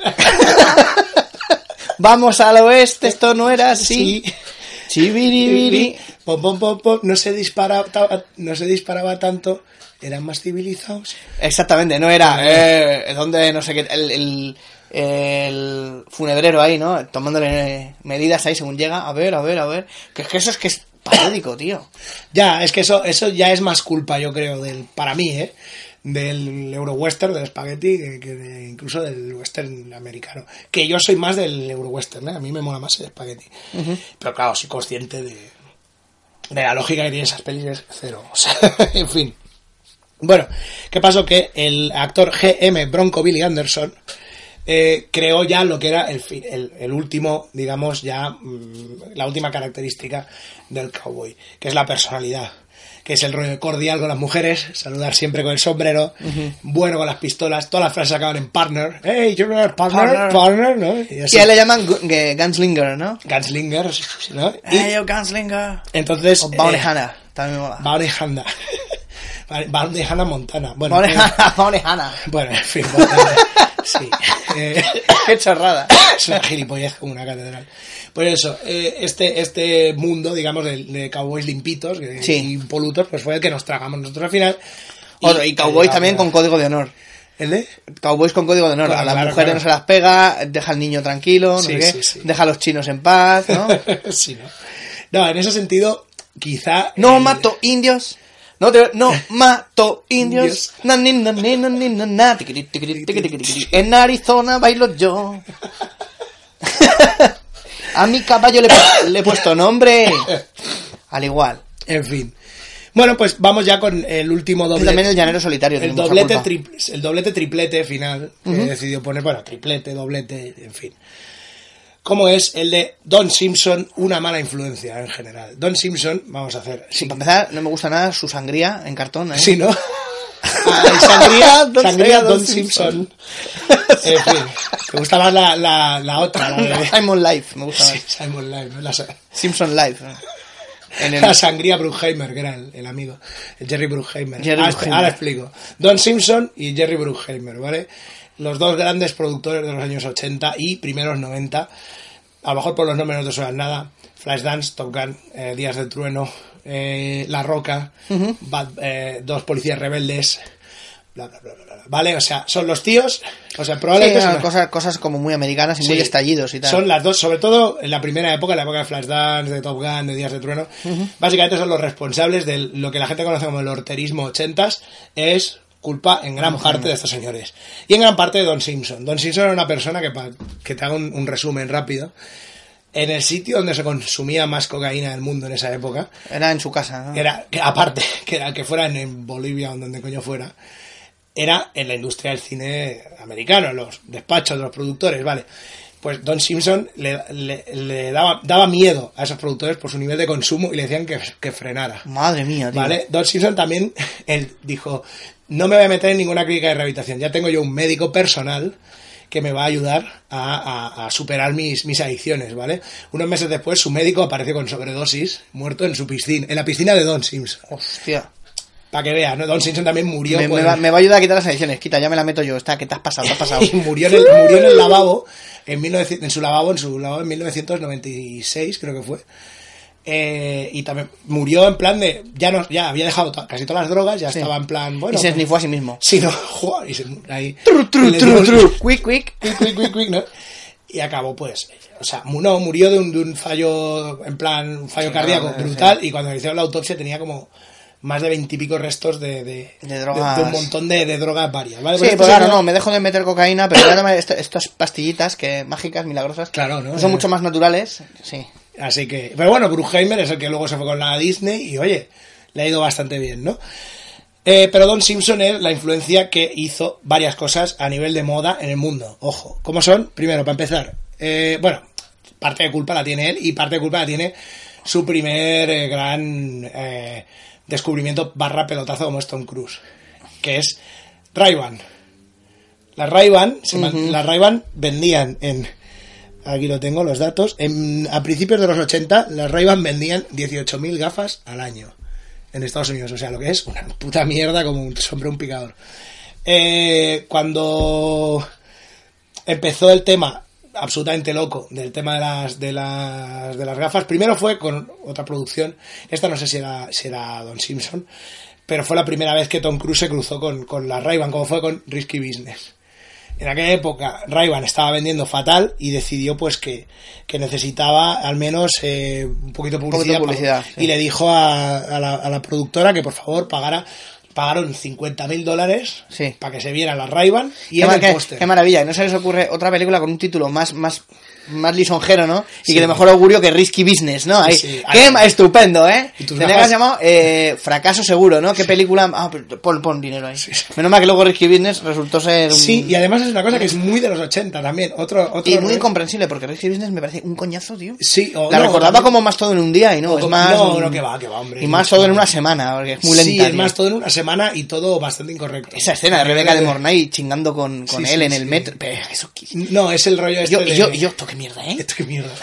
Vamos al oeste, esto no era así. Chibiribiri. Pom, pom, pom, pom, no se disparaba, no se disparaba tanto, eran más civilizados. Exactamente, no era, eh, donde, no sé qué, el, el, el funebrero ahí, ¿no? Tomándole medidas ahí según llega, a ver, a ver, a ver. Que es que eso es que es patético, tío. Ya, es que eso, eso ya es más culpa, yo creo, del, para mí, ¿eh? Del Euro-Western, del Spaghetti, que, que de- incluso del western americano. Que yo soy más del Euro-Western, ¿eh? A mí me mola más el Spaghetti. Pero claro, soy consciente de, de la lógica que tiene esas pelis, es cero. O sea, en fin. Bueno, ¿qué pasó? Que el actor G.M. Bronco Billy Anderson eh, creó ya lo que era el, el, el último, digamos, ya mm, la última característica del cowboy, que es la personalidad, que es el rollo cordial con las mujeres, saludar siempre con el sombrero, bueno con las pistolas, todas las frases acaban en partner, hey, you're partner, Partner. partner, ¿no? Y así. Él le llaman Gunslinger, ¿no? Gunslinger, ¿no? Y Hey, yo Gunslinger. entonces... O Bounty eh, Hunter, también mola. Bounty Hunter. Bounty Hunter Montana. Bueno, Bounty eh, Hunter, Bounty Hunter. bueno, en fin. Sí. Eh, Qué chorrada. es una gilipollez como una catedral. Pues eso, eh, este, este mundo, digamos, de, de cowboys limpitos y Sí. impolutos, pues fue el que nos tragamos nosotros al final. Otro, y cowboys eh, también con código de honor. ¿El de? Cowboys con código de honor. Claro, a las claro, mujeres claro. no se las pega, deja al niño tranquilo, no Sí, sé qué, sí, sí. deja a los chinos en paz, ¿no? sí, ¿no? No, en ese sentido, quizá... No el- mato indios. No, te- no mato indios. Indios. Na, ni, na, ni, na, ni, na, na. Tiquiri, tiquiri, tiquiri, tiquiri. En Arizona bailo yo. A mi caballo le, he- le he puesto nombre. Al igual. En fin. Bueno, pues vamos ya con el último doblete. también el llanero solitario. el doblete, el doblete triplete final que decidió poner, bueno, triplete, doblete, en fin. Como es el de Don Simpson, una mala influencia en general. Don Simpson, vamos a hacer. Sí, para empezar, no me gusta nada su sangría en cartón. ¿eh? Sí, ¿no? Ah, sangría, Don- sangría Don Don Simpson. En fin, te gusta más la, la, la otra, la de Simon Life, me gusta Sí, más. Simon Live, ¿no? la, Simpson Life. ¿no? En el- la sangría Bruckheimer, que era el, el amigo, el Jerry Bruckheimer. Jerry ahora, Bruckheimer. ahora explico. Don Simpson y Jerry Bruckheimer, ¿vale? Los dos grandes productores de los años 80 y primeros 90. A lo mejor por los nombres no te suenan nada. Flashdance, Top Gun, eh, Días del Trueno, eh, La Roca, Bad- eh, Dos Policías Rebeldes, bla, bla, bla, bla. ¿Vale? O sea, son los tíos, o sea, probablemente... son son- cosas, cosas como muy americanas y muy estallidos y tal. Son las dos, sobre todo en la primera época, en la época de Flashdance, de Top Gun, de Días de Trueno. Básicamente son los responsables de lo que la gente conoce como el horterismo ochentas. Es culpa en gran parte de estos señores. Y en gran parte de Don Simpson. Don Simpson era una persona que, para que te haga un, un resumen rápido, en el sitio donde se consumía más cocaína del mundo en esa época, Era en su casa. ¿no? era, que aparte, que era que fuera en, Bolivia o donde coño fuera, era en la industria del cine americano, en los despachos de los productores, ¿vale? Pues Don Simpson le, le- le daba, daba miedo a esos productores por su nivel de consumo y le decían que, que frenara. Madre mía, tío. ¿Vale? Don Simpson también, él dijo, no me voy a meter en ninguna clínica de rehabilitación, ya tengo yo un médico personal que me va a ayudar a, a- a superar mis, mis adicciones, ¿vale? Unos meses después su médico apareció con sobredosis, muerto en su piscina, en la piscina de Don Simpson. Hostia. Para que veas, ¿no? Don Simpson también murió Me, va, me va a ayudar a quitar las ediciones. Quita, ya me la meto yo. Está, ¿qué te has pasado? ¿Te has pasado? y murió en el, murió en el lavabo en, 1900 en su lavabo en su lavabo en 1996 creo que fue Eh, y también murió en plan de. Ya no, ya había dejado to- casi todas las drogas, ya Sí. estaba en plan. Bueno, y se pues- esnifó a sí mismo. Sí, no, joder, y se, ahí. Tru, tru, tru. Quick, quick. quick, quick, quick, quick, ¿no? Y acabó, pues, o sea, no, murió de un, de un fallo, en plan, un fallo Sí, cardíaco no, brutal, y cuando le hicieron la autopsia tenía como más de veintipico restos de, de, De drogas. de un montón de, de drogas varias, ¿vale? Sí, Pero este pues claro, no, me dejo de meter cocaína, pero voy a tomar esto- estas pastillitas que mágicas, milagrosas. Claro, ¿no? Son Eh. mucho más naturales. Sí. Así que, pero bueno, Bruckheimer es el que luego se fue con la Disney y oye, le ha ido bastante bien, ¿no? Eh, pero Don Simpson es la influencia que hizo varias cosas a nivel de moda en el mundo. Ojo, ¿cómo son? Primero, para empezar, eh, bueno, parte de culpa la tiene él y parte de culpa la tiene su primer eh, gran eh, descubrimiento barra pelotazo como es Tom Cruise, que es Ray-Ban. Las Ray-Ban, vendían en Aquí lo tengo, los datos. A principios de los 80, las Ray-Ban vendían 18.000 gafas al año en Estados Unidos. O sea, lo que es una puta mierda como un sombrero un picador. Eh, cuando empezó el tema absolutamente loco del tema de las, de las, de las gafas, primero fue con otra producción. Esta no sé si era, si era Don Simpson, pero fue la primera vez que Tom Cruise se cruzó con, con la Ray-Ban, como fue con Risky Business. En aquella época Ray-Ban estaba vendiendo fatal y decidió pues que, que necesitaba al menos eh, un poquito de poquito publicidad, de publicidad, y sí. le dijo a, a la, a la productora que por favor pagara pagaron 50 mil dólares Sí. para que se viera la Ray-Ban y Qué, el póster. qué maravilla. Y no se les ocurre otra película con un título más, más, más lisonjero, ¿no? Y Sí. que de mejor augurio que Risky Business, ¿no? Ahí. sí. Qué estupendo, ¿eh? Gafas- haberse llamado eh, Fracaso Seguro, ¿no? ¿Qué película? Ah, pon, pon dinero ahí. Menos mal que luego Risky Business resultó ser un... Sí, y además es una cosa que es muy de los 80 también. Otro, otro Y muy incomprensible, porque Risky Business me parece un coñazo, tío. Sí, o La no, recordaba como más todo en un día y no, es más... No, no, que va, que va, hombre. Y más todo en una semana, porque es muy lenta. Sí, es más todo en una semana y todo bastante incorrecto. Esa escena de Rebeca de Mornay chingando con, con Sí, él sí, en el sí. metro. Pero eso, ¿qué- No, es el rollo este yo, de... yo, esto qué mierda, ¿eh? Esto qué mierda.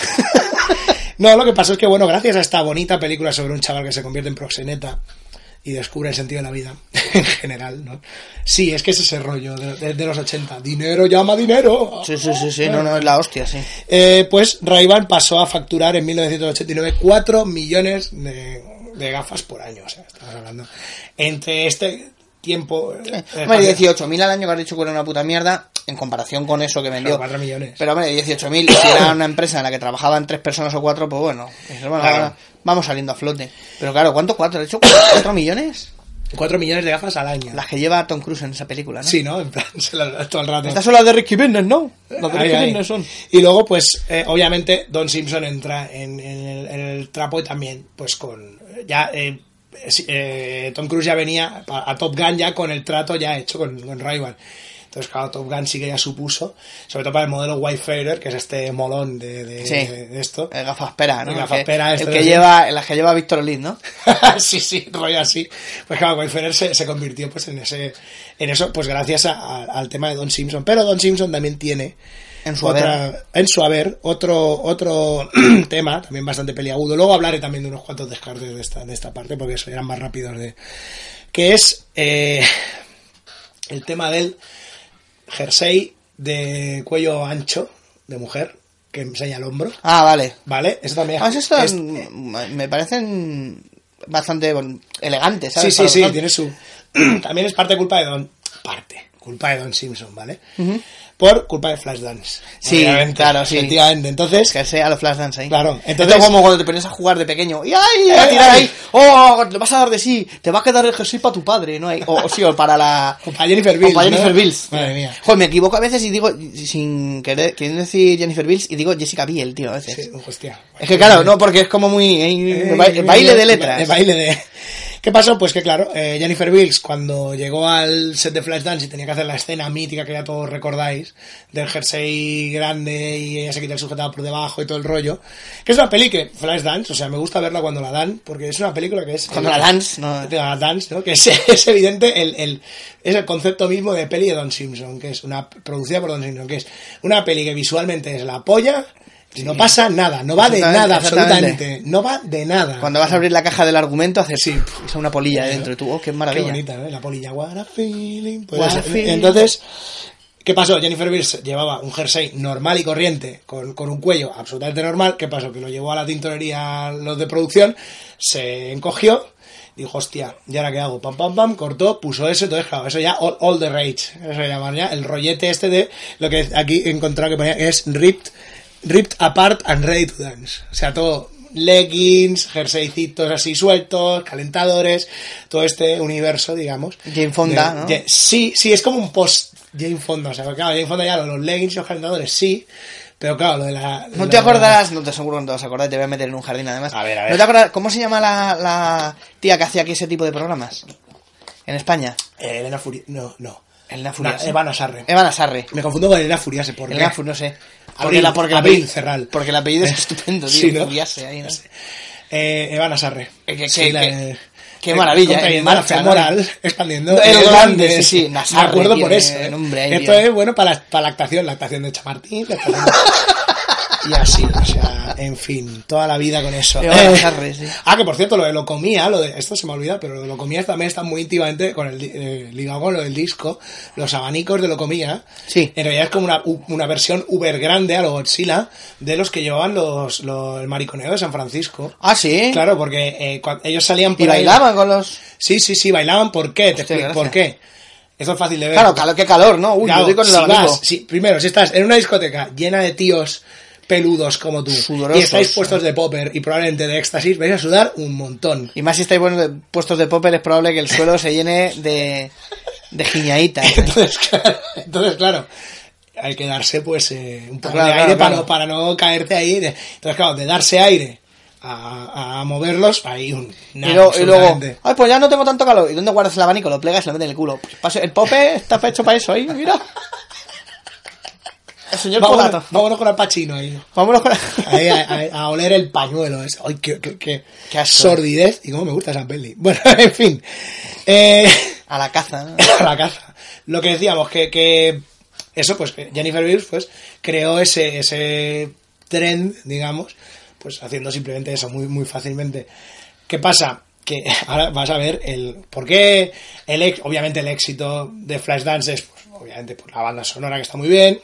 no, lo que pasó es que, bueno, gracias a esta bonita película sobre un chaval que se convierte en proxeneta y descubre el sentido de la vida en general, ¿no? Sí, es que es ese rollo de, de- de los 80. Dinero llama dinero. Sí, sí, sí, sí, no, no, es la hostia, sí. Eh, pues Ray-Ban pasó a facturar en 1989 4 millones de, de gafas por año. O sea, estamos hablando. Entre este tiempo. eh, Hombre, 18.000 al año que has dicho que era una puta mierda, en comparación con eso que vendió. 4 millones. Pero hombre, 18.000, si era una empresa en la que trabajaban tres personas o cuatro, pues bueno, Claro. vamos saliendo a flote. Pero claro, ¿cuánto? ¿Cuatro? ¿Has dicho cuatro millones? 4 millones de gafas al año. Las que lleva Tom Cruise en esa película, ¿no? Sí, ¿no? En plan, se las- todo el rato. Estas son las de Ricky Business, ¿no? Las de Ricky son. Y luego, pues, eh, obviamente, Don Simpson entra en, en el, en el trapo y también, pues, con. Ya. eh, eh, Tom Cruise ya venía a, a Top Gun ya con el trato ya hecho con, con Ray-Ban. Entonces, claro, Top Gun sí que ya supuso, sobre todo para el modelo Wayfarer, que es este molón de, de, Sí. de esto. El gafaspera, ¿no? El El gafaspera que, este el que de- lleva, las que lleva Víctor Liz, ¿no? sí, sí, rollo así. Pues claro, Wayfarer se, se convirtió pues en ese, en eso, pues gracias a- a- al tema de Don Simpson. Pero Don Simpson también tiene En su otra, haber. en su haber otro, otro tema, también bastante peliagudo. Luego hablaré también de unos cuantos descartes de esta, de esta parte, porque eso eran más rápidos de. Que es eh, el tema del jersey de cuello ancho de mujer que enseña el hombro. Ah, vale. ¿Vale? Eso también Ah, estas es- me parecen bastante elegantes, Sí, ¿sabes? sí, sí, los tiene su. También es parte culpa de Don. Parte. Culpa de Don Simpson, ¿vale? Por culpa de Flashdance. Sí, claro, sí. Efectivamente. Entonces, Que sea los Flashdance ahí. Claro, Entonces, entonces- como cuando te pones a jugar de pequeño. Y ay, a tirar ahí. Oh, le vas a dar de sí. Te va a quedar el jersey para tu padre, ¿no? hay- O, o sí, o para la. o para Jennifer o Bills. Madre mía. Joder, me equivoco a veces y digo, sin querer, queriendo decir Jennifer Bills y digo Jessica Biel, tío, a veces. Sí, hostia. Es que claro, no, porque es como muy. eh, Eh, eh, baile de eh, letras. eh, baile de. ¿Qué pasó? Pues que claro, eh, Jennifer Bills cuando llegó al set de Flashdance y tenía que hacer la escena mítica que ya todos recordáis, del jersey grande y ella se quita el sujetado por debajo y todo el rollo, que es una peli que Flashdance, o sea, me gusta verla cuando la dan, porque es una película que es... Cuando la dance, no. la dance, ¿no? Que es, es evidente el, el- es el concepto mismo de peli de Don Simpson, que es una producida por Don Simpson, que es una peli que visualmente es la polla no pasa nada, no va de nada absolutamente, no va de nada. Cuando vas a abrir la caja del argumento, haces Sí. una polilla dentro. Y tú, oh, qué Qué maravilla. bonita, ¿eh? La polilla, what a feeling. Pues What a eso. feeling. Entonces, ¿Qué pasó? Jennifer Beals llevaba un jersey normal y corriente, con, con un cuello absolutamente normal. ¿Qué pasó? Que lo llevó a la tintorería los de producción, se encogió, dijo, hostia, ¿y ahora qué hago? Pam, pam, pam, cortó, puso eso, entonces claro, eso ya all, all the rage, eso se llama ya el rollete este de lo que aquí he encontrado que ponía que es ripped, ripped apart and ready to dance. O sea, todo leggings, jerseycitos así sueltos, calentadores, todo este universo, digamos. Jane Fonda, De- ¿no? de- sí, sí, es como un post Jane Fonda, o sea, claro, Jane Fonda ya lo- los leggings y los calentadores sí, pero claro, lo de la... No te la- acordarás, no te seguro que no te vas a acordar, te voy a meter en un jardín además. A ver, a ver. ¿No te acuerdas cómo se llama la, la tía que hacía aquí ese tipo de programas? En España. Eh, Elena Furia, no, no. Elena No, Furiase. Evana Sarre. Evana Sarre. Me confundo con Elena Furiase, ¿por qué? Elena Fu- no sé. Porque, Abril, la, porque, el Abril apellido, Cerral. porque el apellido es estupendo, tío. Sí, ¿no? Furiase ahí, ¿no? Eh, Evana Sarre. Eh, que- Sí, que- la que- qué maravilla, Contrayendo en la marcha, fe ¿no? moral, expandiendo. El el grande, sí, sí, Nazarre, Me acuerdo tío, por eso. ¿eh? nombre Esto tío. es bueno para, la- para la actuación, la actuación de Chamartín, la actuación de- y así, o sea, en fin, toda la vida con eso. Sí. Ah, que por cierto, lo de lo comía, lo de, esto se me olvida, pero lo de lo comía también está muy íntimamente con el, eh, ligado con lo del disco, los abanicos de lo comía. Sí. En realidad es como una, una versión uber grande a lo Godzilla de los que llevaban los, los el mariconeo de San Francisco. Ah, sí. Claro, porque eh, ellos salían por Y ahí- bailaban con los. Sí, sí, sí, bailaban. ¿Por qué? Te Hostia, ¿Por qué? Esto es fácil de ver. Claro, qué calor, ¿no? Uy, Claro, yo con el si abanico. vas- si- primero, si estás en una discoteca llena de tíos peludos como tú Sudorosos, y estáis ¿eh? puestos de popper y probablemente de éxtasis, vais a sudar un montón. Y más si estáis buenos de- puestos de popper, es probable que el suelo se llene de, de giñaditas. ¿eh? Entonces, claro, entonces, claro, hay que darse pues eh, un poco Claro, de claro, aire para, no, para no caerte ahí. de- entonces, claro, de darse aire a, a moverlos, hay un... Y, luego, y luego, ay, pues ya no tengo tanto calor. ¿Y dónde guardas el abanico? Lo plegas y lo metes en el culo. Pues paso- el pope está hecho para eso ahí, mira. El señor Vámonos, con el pachino ahí. Vámonos con Ahí a, a- a oler el pañuelo ese. Ay, qué, qué, qué Qué asco. sordidez. Y cómo me gusta esa peli. Bueno, en fin. Eh, a la caza. ¿no? a la caza. Lo que decíamos, que, que eso, pues que Jennifer Beals pues, creó ese, ese trend, digamos, pues haciendo simplemente eso muy, muy fácilmente. ¿Qué pasa? Que ahora vas a ver el por qué el ex- obviamente el éxito de Flashdance es pues, obviamente por la banda sonora que está muy bien,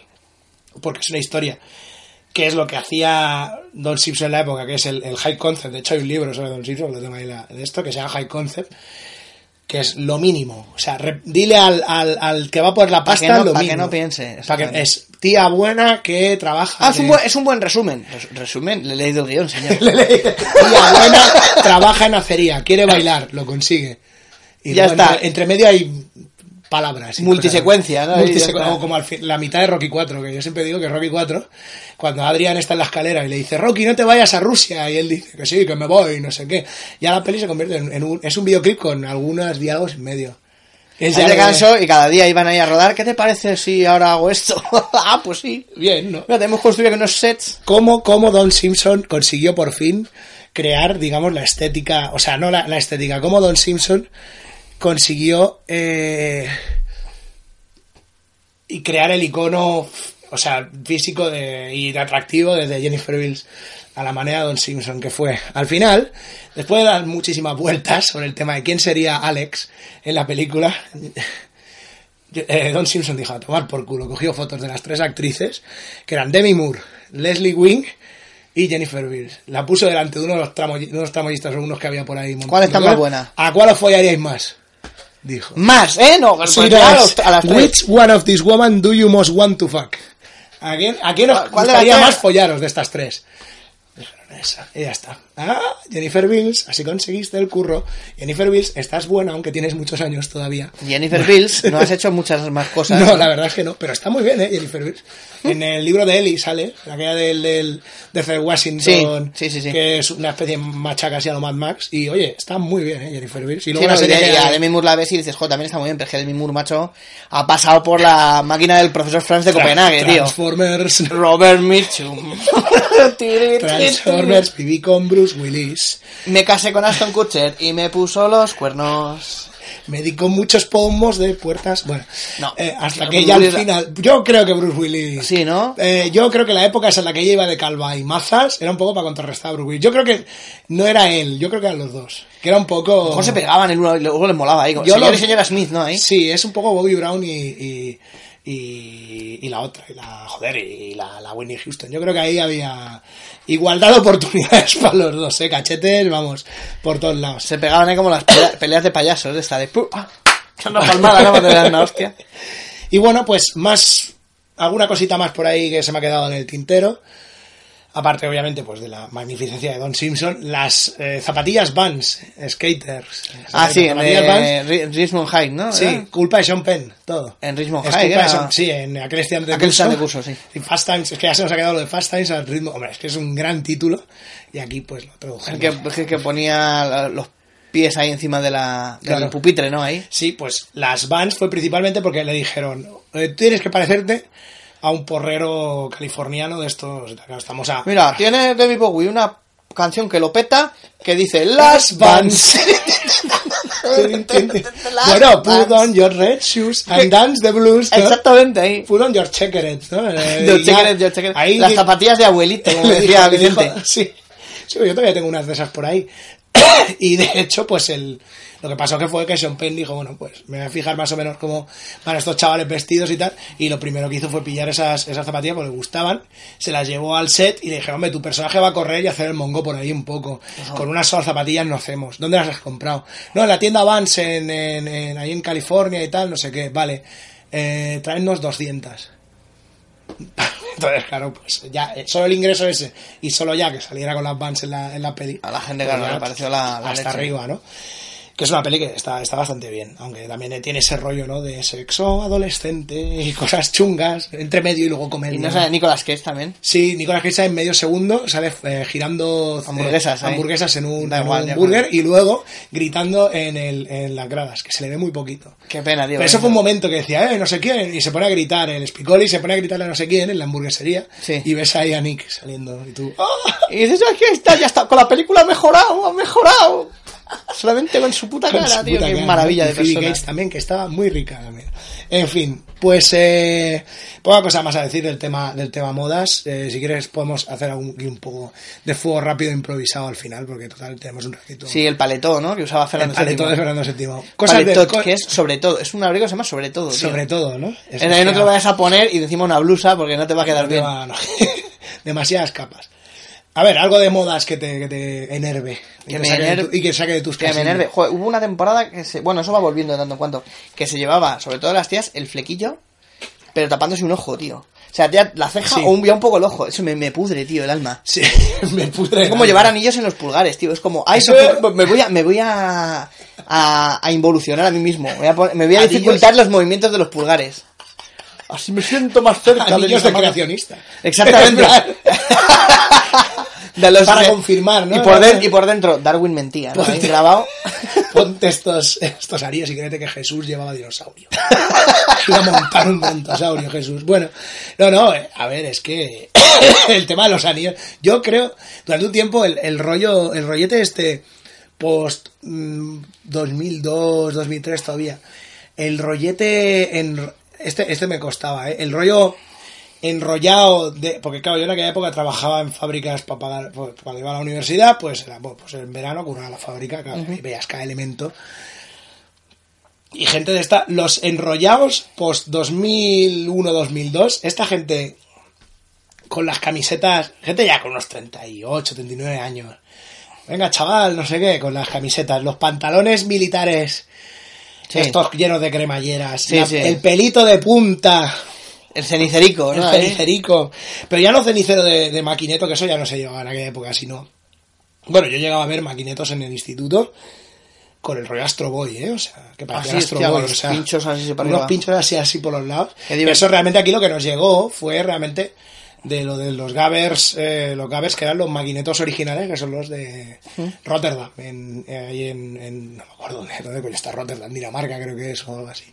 porque es una historia que es lo que hacía Don Simpson en la época, que es el, el high concept. De hecho, hay un libro sobre Don Simpson, lo tengo ahí la- de esto, que se llama High Concept, que es lo mínimo. O sea, re- dile al, al, al que va por la pasta no- lo para que mínimo. no piense, Para que es tía buena que trabaja. Ah, es un, buen, es un buen resumen. Res- Resumen, le he leído el guion, señor. tía buena trabaja en acería, quiere bailar, lo consigue. Y Ya luego está. Entre, entre medio hay palabras. y Multisecuencia. ¿no? Y ya Multisecu- está. o como al fin- la mitad de Rocky 4, que yo siempre digo que Rocky 4, cuando Adrián está en la escalera y le dice, Rocky, no te vayas a Rusia, y él dice que sí, que me voy, no sé qué. Ya la peli se convierte en, en un, es un videoclip con algunos diálogos en medio. Es ya de- descanso y cada día iban ahí a rodar. ¿Qué te parece si ahora hago esto? ah, pues sí. Bien, ¿no? Mira, tenemos construido unos sets. cómo, cómo Don Simpson consiguió por fin crear, digamos, la estética, o sea, no la, la estética, cómo Don Simpson consiguió eh, y crear el icono, o sea, físico de, y de atractivo desde Jennifer Bills a la manera de Don Simpson que fue. Al final, después de dar muchísimas vueltas sobre el tema de quién sería Alex en la película, eh, Don Simpson dijo a tomar por culo, cogió fotos de las tres actrices, que eran Demi Moore, Leslie Wing y Jennifer Beals. La puso delante de uno de los, tramo- de unos tramoyistas o unos que había por ahí. ¿Cuál está más buena? ¿A cuál os follaríais más? Dijo. Más, ¿eh? No, pues Sí, a, las tres. Which one of these women do you most want to fuck? ¿A quién, a quién os ¿Cuál de las gustaría más follaros de estas tres? Dijeron esa, y ya está. Ah, Jennifer Bills, así conseguiste el curro. Jennifer Bills, estás buena, aunque tienes muchos años todavía. Jennifer Bills, no has hecho muchas más cosas. No, la verdad es que no, pero está muy bien, ¿eh? Jennifer Bills. En el libro de Ellie sale, aquella del, del de Washington, Sí, sí, sí, sí. que es una especie de machaca así a lo Mad Max. Y oye, está muy bien, ¿eh? Jennifer Bills. Y Sí, luego no, la serie y que a Demi Moore la ves y dices, jo, también está muy bien, pero es que Demi Moore, macho, ha pasado por la máquina del profesor Franz de Copenhague, tío. Transformers, Robert Mitchum. Transformers, viví con Bruce Willis. Me casé con Aston Kutcher y me puso los cuernos. Me di con muchos pomos de puertas. Bueno, No. eh, hasta Bruce que ya al Willis- final. Yo creo que Bruce Willis. Sí, ¿no? Eh, yo creo que la época esa en la que ella iba de calva y mazas era un poco para contrarrestar a Bruce Willis. Yo creo que no era él, yo creo que eran los dos. Que era un poco. Mejor se pegaban el uno y luego les molaba ahí. Yo Señor lo- y señora Smith, ¿no? Sí, es un poco Bobby Brown y, y, y, y la otra, y la, joder, y la, la Whitney Houston. Yo creo que ahí había igualdad de oportunidades para los dos, ¿eh? Cachetes, vamos, por todos lados. Se pegaban ahí como las pelea- peleas de payasos de esta de... ¡Ah! Una palmada, ¿no? Le dan una hostia. Y bueno, pues más, alguna cosita más por ahí que se me ha quedado en el tintero. Aparte, obviamente, pues de la magnificencia de Don Simpson, las eh, zapatillas Vans, skaters. Ah, sí, en eh, Richmond High, ¿no? Sí, ¿Era? culpa de Sean Penn, todo. En Richmond Es High, era- Sean- sí, en aquel estudiante de Aquel curso. de curso, sí. Y Fast Times, es que ya se nos ha quedado lo de Fast Times al ritmo. Hombre, es que es un gran título. Y aquí, pues lo El tradujimos. que, el que ponía los pies ahí encima de la, del Claro. pupitre, ¿no? Ahí. Sí, pues las Vans fue principalmente porque le dijeron, eh, tienes que parecerte a un porrero californiano de estos. Estamos a. Mira, tiene David Bowie una canción que lo peta que dice Las Vans. Bueno, put on your red shoes and dance the blues. ¿no? Exactamente ahí. Put on your checkered, ¿no? Los y ya- chequeres, los chequeres. ahí Las zapatillas de abuelito, como decía le dijo- Vicente. sí, sí, yo todavía tengo unas de esas por ahí. y de hecho, pues el, lo que pasó que fue que Sean Penn dijo, bueno, pues me voy a fijar más o menos cómo van estos chavales vestidos y tal. Y lo primero que hizo fue pillar esas, esas zapatillas porque le gustaban, se las llevó al set y le dijeron, hombre, tu personaje va a correr y hacer el mongo por ahí un poco. Con unas solas zapatillas no hacemos. ¿Dónde las has comprado? No, en la tienda Vans, en, en, en- ahí en California y tal, no sé qué. Vale, eh, tráenos 200. Entonces, claro, pues ya, eh, solo el ingreso ese y solo ya que saliera con las Vans en la, en la peli. A la gente, pues claro, le pareció la, la hasta leche. arriba, ¿no? Que es una peli que está, está bastante bien, aunque también tiene ese rollo, ¿no? De sexo adolescente y cosas chungas, entre medio y luego comer. Y no sale Nicolas Cage también. Sí, Nicolas Cage sale en medio segundo, sale eh, girando eh, Hamburguesas hamburguesas en un, en igual, un ya burger y luego gritando en, el, en las gradas, que se le ve muy poquito. Qué pena, tío. Pero eso fue un momento que decía, eh, no sé quién, y se pone a gritar el Spicoli, se pone a gritarle a no sé quién en la hamburguesería, Sí. y ves ahí a Nick saliendo, y tú, ¡ah! Y dices, aquí está, ya está, con la película ha mejorado, ha mejorado. Solamente con su puta Con cara, su tío, puta qué cara, maravilla ¿no? de Phoebe persona. Gates también, que estaba muy rica también. En fin, pues eh, poca cosa más a decir del tema del tema modas. Eh, si quieres podemos hacer algún, un poco de fuego rápido improvisado al final, porque total tenemos un ratito. Sí, el paletó, ¿no? Que usaba el Fernando paletón VII. de Fernando VII. Cosas de- Paletot, co- que es sobre todo, es un abrigo que se llama sobre todo. tío. sobre todo, ¿no? Es En ahí no te lo vayas a poner y encima una blusa porque no te va a quedar no bien. va- no. demasiadas capas. A ver, algo de modas que te, que te enerve. y Que te me de enerve- tu- y que saque de tus Que me enerve. Joder, hubo una temporada que se... Bueno, eso va volviendo de tanto en cuanto. Que se llevaba, sobre todo las tías, el flequillo, pero tapándose un ojo, tío. O sea, la ceja Sí. o un, ya un poco el ojo. Eso me, me pudre, tío, el alma. Sí, me pudre. Es como llevar anillos en los pulgares, tío. Es como, ay, Eso me voy a, me voy a, a, a involucionar a mí mismo. Voy a pon- me voy a dificultar los movimientos de los pulgares. Así me siento más cerca de Anillos de amados. creacionista. Exactamente. De los Para de- confirmar, ¿no? Y por, den- y por dentro, Darwin mentía, ¿no? Ponte- grabado. Ponte estos, estos anillos y créete que Jesús llevaba dinosaurio. Iba a montar un montosaurio Jesús. Bueno, no, no, eh, a ver, es que el tema de los anillos, yo creo, durante un tiempo el, el rollo, el rollete este post mm, 2002, 2003 todavía, el rollete en, este, este me costaba, ¿eh? el rollo enrollado de porque claro yo en aquella época trabajaba en fábricas para pagar pues, cuando iba a la universidad pues era pues en verano curraba la fábrica claro, y veías cada elemento y gente de esta los enrollados post 2001 2002 esta gente con las camisetas gente ya con unos 38 39 años venga chaval no sé qué con las camisetas los pantalones militares Sí. estos llenos de cremalleras Sí, la- sí. el pelito de punta El cenicerico, el ¿no? Ahí. cenicerico. Pero ya no cenicero de, de maquineto, que eso ya no se llevaba en aquella época, sino. Bueno, yo llegaba a ver maquinetos en el instituto con el rollo Astro Boy, ¿eh? O sea, que parecía Así, Astro Boy, con o los sea, pinchos así para unos pinchos así, así por los lados. Eso realmente aquí lo que nos llegó fue realmente de lo de los Gavers, eh, los Gavers que eran los maquinetos originales, que son los de Rotterdam, en, eh, ahí en, en- no me acuerdo dónde, dónde coño está Rotterdam, Dinamarca creo que es o algo así.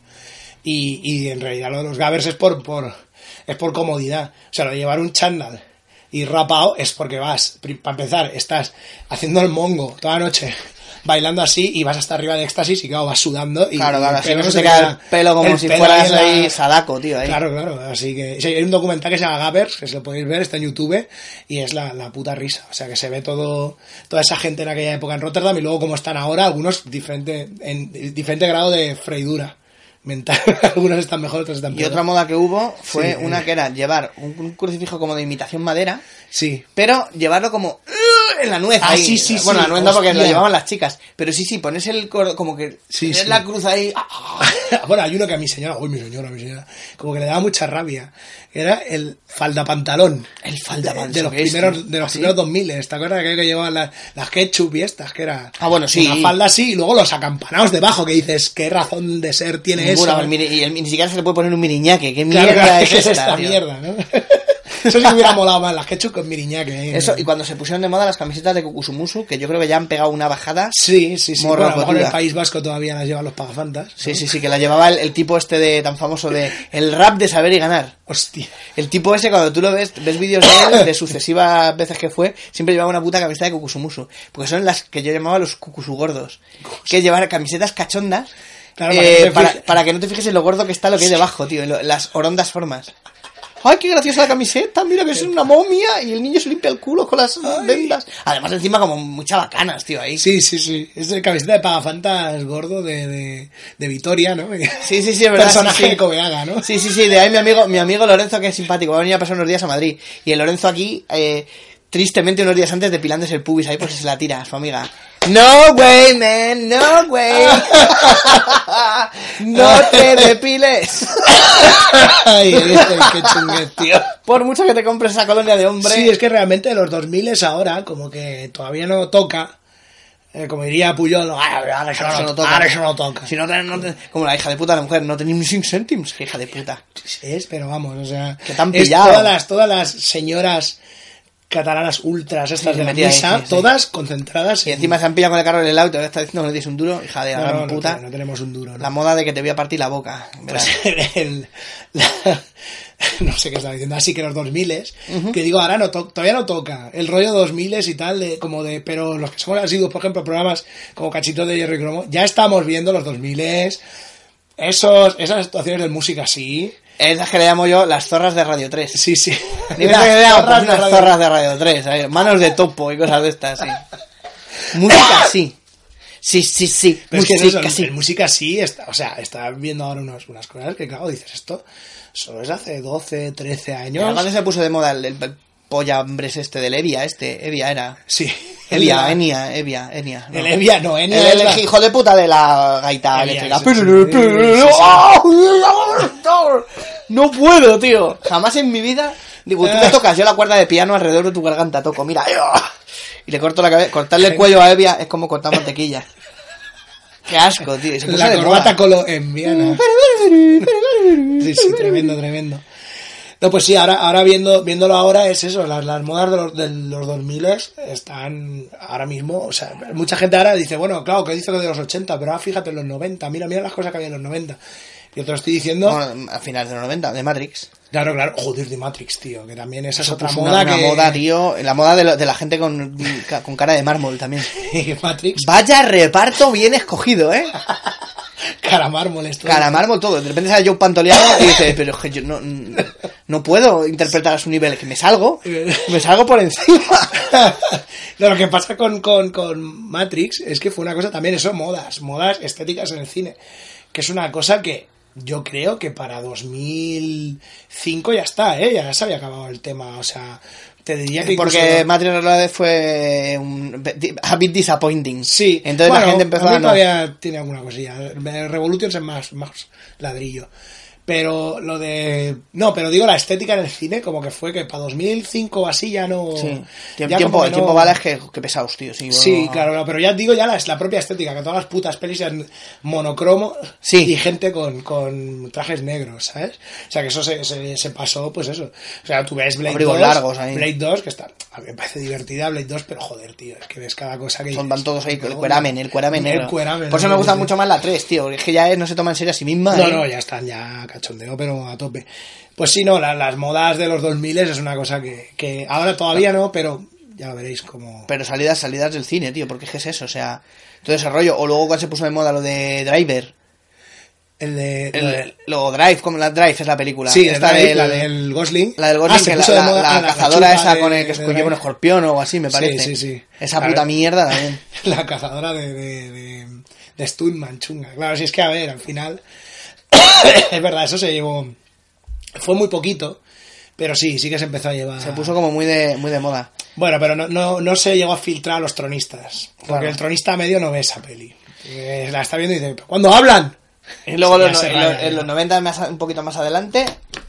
Y, y en realidad lo de los Gavers es por, por, es por comodidad. O sea, lo de llevar un chándal y rapado es porque vas, para empezar, estás haciendo el mongo toda la noche, bailando así y vas hasta arriba de éxtasis y claro, vas sudando y Claro, claro, así no se te queda el pelo como el si pelo fueras ahí Sadako, tío. Ahí. Claro, claro, así que sí, hay un documental que se llama Gavers, que se lo podéis ver, está en YouTube, y es la, la puta risa, o sea que se ve todo, toda esa gente en aquella época en Rotterdam y luego como están ahora, algunos diferente, en diferente grado de freidura, mental. Algunos están mejor, otros están Y peor. otra moda que hubo fue Sí, una eh. que era llevar un, un crucifijo como de imitación madera, Sí. pero llevarlo como. En la nuez. Ah, ahí. sí, sí, Bueno, sí, la nuez no porque lo hostia. llevaban las chicas. Pero sí, sí, pones el cor- como que Sí, tener sí. la cruz ahí. bueno, hay uno que a mi señora, uy, mi señora, mi señora, como que le daba mucha rabia. Era el falda pantalón. El falda de, de los ¿eso qué es, primeros, de los ¿Ah, sí? primeros 2000, ¿te acuerdas que, que llevaban las, las ketchup y estas? Que era Ah, bueno, sí. una falda así y luego los acampanados debajo que dices, ¿qué razón de ser tiene eso? el- ni siquiera se le puede poner un miriñaque. ¿Qué mierda claro, es ¿qué es esta, esta mierda, no? Eso sí que hubiera molado más, las ketchup con miriñaque. ¿eh? Eso, y cuando se pusieron de moda las camisetas de Kukusumusu, que yo creo que ya han pegado una bajada. Sí, sí, sí. Bueno, a lo mejor en el. País Vasco todavía las llevan los pagafantas. ¿no? Sí, sí, sí, que la llevaba el, el tipo este de tan famoso de el rap de saber y ganar. Hostia. El tipo ese, cuando tú lo ves, ves vídeos de él, de sucesivas veces que fue, siempre llevaba una puta camiseta de Kukusumusu. Porque son las que yo llamaba los Kukusu gordos. Que llevar camisetas cachondas Claro, eh, para que no te para, para que no te fijes en lo gordo que está lo que hay debajo, tío, en lo- las orondas formas. ¡Ay, qué graciosa la camiseta! Mira que es una momia y el niño se limpia el culo con las vendas. Además, encima, como muchas bacanas, tío, ahí. Sí, sí, sí. Es el camiseta de pagafantas gordo de, de, de Vitoria, ¿no? Sí, sí, sí, es verdad. Personaje sí, de ¿no? Sí, sí, sí, de ahí mi amigo, mi amigo Lorenzo, que es simpático, va a venir a pasar unos días a Madrid. Y el Lorenzo aquí, eh, tristemente unos días antes depilándose el pubis ahí porque se la tira a su amiga. No way, man, no way. no te depiles. Ay, este, qué chunguez, tío. Por mucho que te compres esa colonia de hombre. Sí, es que realmente los 2000 es ahora, como que todavía no toca. eh, como diría Puyol, "Ah, ahora eso no, no toca. ahora eso no toca. Si no, no te- como la hija de puta la mujer, no tenéis ni 5 céntimos, hija de puta. Es, pero vamos, o sea. Que te han es pillado. Todas las, todas las señoras catalanas ultras, estas Sí, de la sí, todas concentradas Y encima se han pillado con el carro del auto, ahora está diciendo que no tienes un duro, hija de la No, gran no, no, puta. no tenemos un duro. La moda de que te voy a partir la boca. Pues el- la- no sé qué estaba diciendo, así que los 2000 que digo, ahora no to- todavía no toca, el rollo 2000 y tal, de, como de, pero los que somos asiduos, por ejemplo, programas como Cachito de Hierro y Cromo, ya estamos viendo los 2000 esos, esas situaciones de música así, Esas que le llamo yo las zorras de Radio 3. sí, sí. Dime Las que le llamo, zorras pues unas zorras de Radio 3, ¿sabes? manos de topo y cosas de estas, sí. Música sí. Sí, sí, sí. Pero es que Música eso, sí. en música sí, está, o sea, está viendo ahora unos- unas cosas que, claro, dices esto, solo es hace 12, 13 años. Además se puso de moda el, el, el polla hombres este del Evia, este, Evia era. Sí. Evia, Enia, Evia, Enia. El Evia, no, Enia El, hijo de puta de la gaita eléctrica. No puedo, tío. Jamás en mi vida. Digo, tú me tocas yo la cuerda de piano alrededor de tu garganta, toco, mira. Y le corto la cabeza. Cortarle el cuello a Evia es como cortar mantequilla. Qué asco, tío. se puso La corbata colo en Viena. Sí, sí, tremendo, tremendo. No, pues sí, ahora, ahora viendo, viéndolo ahora es eso, las, las modas de los, de los 2000 están ahora mismo, o sea, mucha gente ahora dice, bueno, claro, que dice que de los 80, pero ahora fíjate en los 90, mira, mira las cosas que había en los 90. Yo te lo estoy diciendo, a finales de los 90, de Matrix. Claro, claro, joder, de Matrix, tío, que también esa es otra moda una, una que... moda, tío. La moda de, lo- de la gente con, con cara de mármol también. Matrix, Vaya reparto bien escogido, ¿eh? cara mármol, esto. Cara mármol todo. De repente sale Joe Pantoliano y dice, pero es que yo no, no puedo interpretar a su nivel, que me salgo, me salgo por encima. No, lo que pasa con, con, con Matrix es que fue una cosa también, eso, modas, modas estéticas en el cine, que es una cosa que yo creo que para 2005 ya está, ¿eh? ya se había acabado el tema, o sea, te diría que Porque incluso- Matrix fue un, a bit disappointing. Sí, Entonces bueno, la gente empezó a mí a no. todavía tiene alguna cosilla. Revolutions es más, más ladrillo. Pero lo de. No, pero digo la estética en el cine, como que fue que para 2005 o así ya no. Sí. ya Tiempo, el no- tiempo vale es que, que pesados, tío. Sí, claro, pero ya digo ya la, la propia estética, que todas las putas pelis sean monocromo Sí. y gente con, con trajes negros, ¿sabes? O sea, que eso se, se, se pasó, pues eso. O sea, tú ves Blade Abrigos 2, largos ahí. Blade 2, que está, a mí me parece divertida Blade 2, pero joder, tío, es que ves cada cosa que... Son, van todos ahí, "Me el cueramen, el cueramen. El cueramen, Por eso me gusta mucho más la 3, tío. Es que ya no se toma en serio a sí misma. No, ¿eh? no, ya están, ya cachondeo, pero a tope. Pues sí, no, la- las modas de los 2000 es una cosa que, que ahora todavía no, pero ya veréis como... Pero salidas, salidas del cine, tío, porque es que es eso, o sea, todo ese rollo. O luego cuando se puso de moda lo de Driver. El de... El, lo de- luego Drive, como la Drive es la película. sí, Esta del- la del Gosling. La del Ah, Gosling, que la, de moda- la- ah, la cazadora esa de- con el que de lleva un escorpión o así, me Sí, parece. sí, sí. Esa Claro. puta mierda también. la cazadora de, de, de, de Stuntman, chunga. Claro, si es que, a ver, al final... es verdad, eso se llevó. Fue muy poquito, pero sí, sí que se empezó a llevar. Se puso como muy de, muy de moda. Bueno, pero no, no, no se llegó a filtrar a los tronistas. Porque Claro. el tronista medio no ve esa peli. Eh, la está viendo y dice, ¿cuándo hablan? Y luego los- en, los, en los 90, más, un poquito más adelante,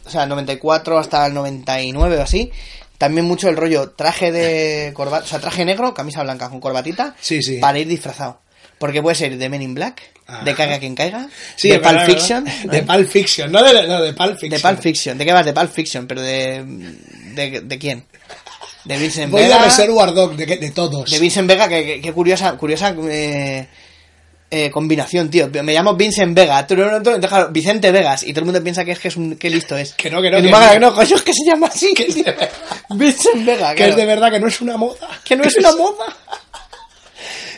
o sea, el 94 hasta el 99 o así, también mucho el rollo traje de corbata, o sea, traje negro, camisa blanca con corbatita, Sí, sí. para ir disfrazado. Porque puede ser de Men in Black, de Ajá. Caiga quien caiga, Sí, de Pulp Fiction. De Pulp Fiction, no de, no, de Pulp Fiction. de Pulp Fiction. ¿De qué vas? De Pulp Fiction, pero de... ¿De, de quién? De Vincent Voy de Vega. Reservoir Dog, de, de todos. De Vincent Vega, que, que- que curiosa, curiosa eh, eh, combinación, tío. Me llamo Vincent Vega, tú, no, no, déjalo, Vicente Vegas, y todo el mundo piensa que es que es un, que listo es. Que no, que no, que no. que no, coño, es que se llama así, que es de- Vincent Vega, que claro. es de verdad que no es una moda. Que no es una moda.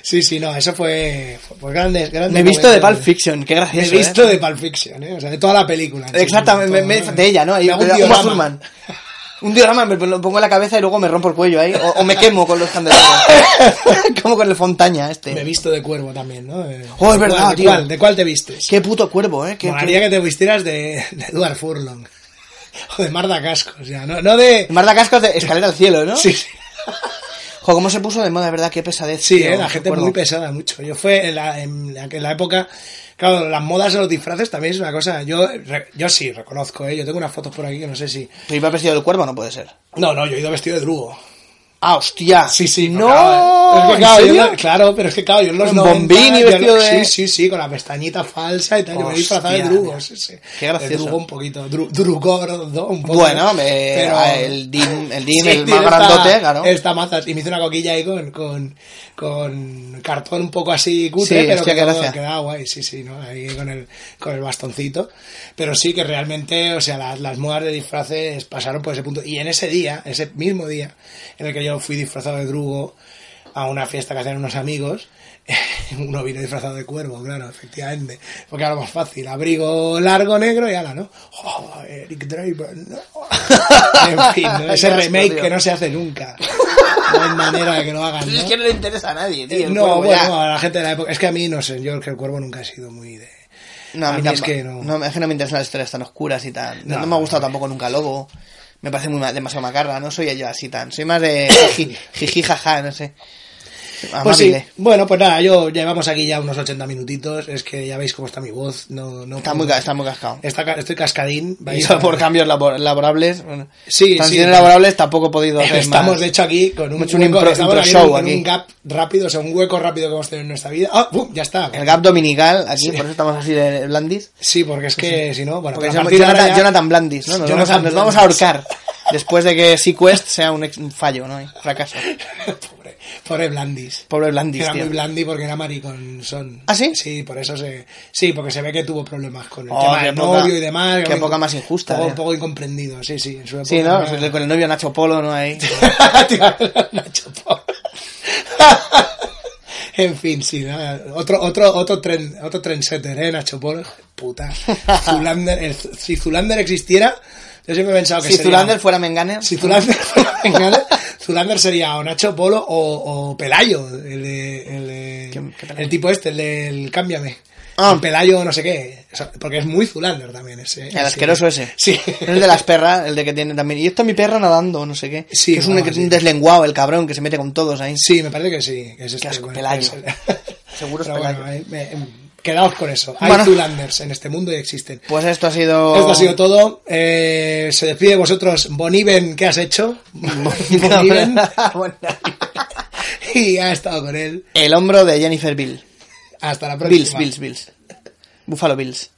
Sí, sí, no, eso fue, fue, grandes, grandes Me he visto de. Pulp Fiction, qué Me he gracioso. visto ¿eh? de Pulp Fiction, ¿eh? O sea, de toda la película. en sí, Exactamente, me- me- de ella, ¿no? Ahí, un. Un diorama me lo pongo en la cabeza y luego me rompo el cuello ahí. O, o me quemo con los candeleros. Como con el Fontaña Me he este. visto de cuervo también, ¿no? Eh, Oh, es ¿de verdad, cuál, de tío. cuál- ¿De cuál te vistes? Qué puto cuervo, ¿eh? Qué, Molaría qué... que te vistieras de, de Edward Furlong. O de Marda Cascos, ya. No, no de... Marta Cascos de Escalera al Cielo, ¿no? Sí, sí. Jo, cómo se puso de moda, de verdad, qué pesadez. Sí, tío, eh, la gente muy pesada, mucho. Yo fue en la, en la, en la época... Claro, las modas de los disfraces también es una cosa... Yo, re- yo sí, reconozco, ¿eh? Yo tengo unas fotos por aquí que no sé si... ¿Pero iba vestido del cuervo? No puede ser. No, no, yo he ido vestido de drugo. Ah, hostia. Sí, sí. No. claro, es que, claro, ¿En yo claro, pero es que claro, yo en los En 90, bombín y yo- vestido de- Sí, sí, sí, con la pestañita falsa y tal. Yo me he disfrazado de Hostia, drugo, sí, sí. qué gracioso. Drugo un poquito. Dru, drugordo un poco. Bueno, me- Pero- el Dim, el, dim, Sí, el más esta- grandote, claro. Esta mazas. Y me hice una coquilla ahí con, con, con cartón un poco así cutre, Sí, pero hostia, que gracia. quedaba guay, sí, sí, ¿no? Ahí con el, con el bastoncito. Pero sí que realmente, o sea, las, las modas de disfraces pasaron por ese punto. Y en ese día, ese mismo día, en el que yo fui disfrazado de drugo a una fiesta que hacían unos amigos, uno vino disfrazado de cuervo, claro, efectivamente. Porque era lo más fácil. Abrigo largo negro y ala, ¿no? Oh, Eric Draper, no. En fin, ¿no? ese remake tío. que no se hace nunca. No hay manera de que lo hagan, Pues ¿no? es que no le interesa a nadie, tío. no, cuervo, bueno, a la gente de la época. Es que a mí, no sé, yo creo que el cuervo nunca ha sido muy de. No, a mí, a mí es que no. es que no me interesan las historias tan oscuras y tan. No, No, no me ha gustado no. tampoco nunca Lobo. Me parece muy ma- demasiado macarra. No soy yo así tan. Soy más de jiji, jaja, no sé. Pues sí, bueno, pues nada, yo llevamos aquí ya unos 80 minutitos. Es que ya veis cómo está mi voz. No, no Está muy, está muy cascado. Está estoy cascadín. Vais a- por cambios labor- laborables. Bueno, Sí, sí. laborables tampoco he podido hacer Estamos más. de hecho aquí con un, un impro- impro show aquí. un gap rápido, o sea, un hueco rápido que hemos tenido en nuestra vida. ¡Ah! ¡pum! Ya está. El gap dominical, aquí, Sí. por eso estamos así de blandis. Sí, porque es que si no, bueno, Jonathan, ya- Jonathan Blandis, ¿no? Nos, Jonathan vamos, a, nos vamos a ahorcar. Después de que Sequest sea un, ex- un fallo, ¿no? Un fracaso. pobre, Blandis. Pobre Blandis, Era tío. muy blandi porque era maricón son. ¿Ah, sí? Sí, por eso se... Sí, porque se ve que tuvo problemas con el Oh, tema del poca- novio y demás. qué época un- más injusta, Un poco, eh. poco incomprendido, sí, sí. En su Sí, ¿no? era- Con el novio Nacho Polo, ¿no? Ahí. Nacho Polo. en fin, sí, nada. otro, otro, otro tren, otro trendsetter, eh, Nacho Polo, puta. Zulander, el- si Zulander existiera, yo siempre he pensado que Si sería- Zulander fuera Menganer. si Zulander fuera Menganer, Zulander sería o Nacho Polo o, o Pelayo, el, de, el, de- ¿Qué- qué Pelayo? el tipo este, el del Cámbiame. Ah. El Pelayo no sé qué, o sea, porque es muy Zulander también ese. El asqueroso ese. Sí. El de las perras, el de que tiene también. Y esto es mi perra nadando, no sé qué. Sí, que es un, sí. deslenguado, el cabrón, que se mete con todos ahí. Sí, me parece que sí. Que es este, asco, bueno, Pelayo. es el- Seguro es Pelayo. bueno, me- em, quedaos con eso. Hay Bueno. Zulanders en este mundo y existen. Pues esto ha sido. Esto ha sido todo. Eh, se despide de vosotros Boniven, ¿qué has hecho? Boniven. Y ha estado con él. El hombro de Jennifer Bill. Hasta la próxima. Bills, Bills, Bills. Buffalo Bills.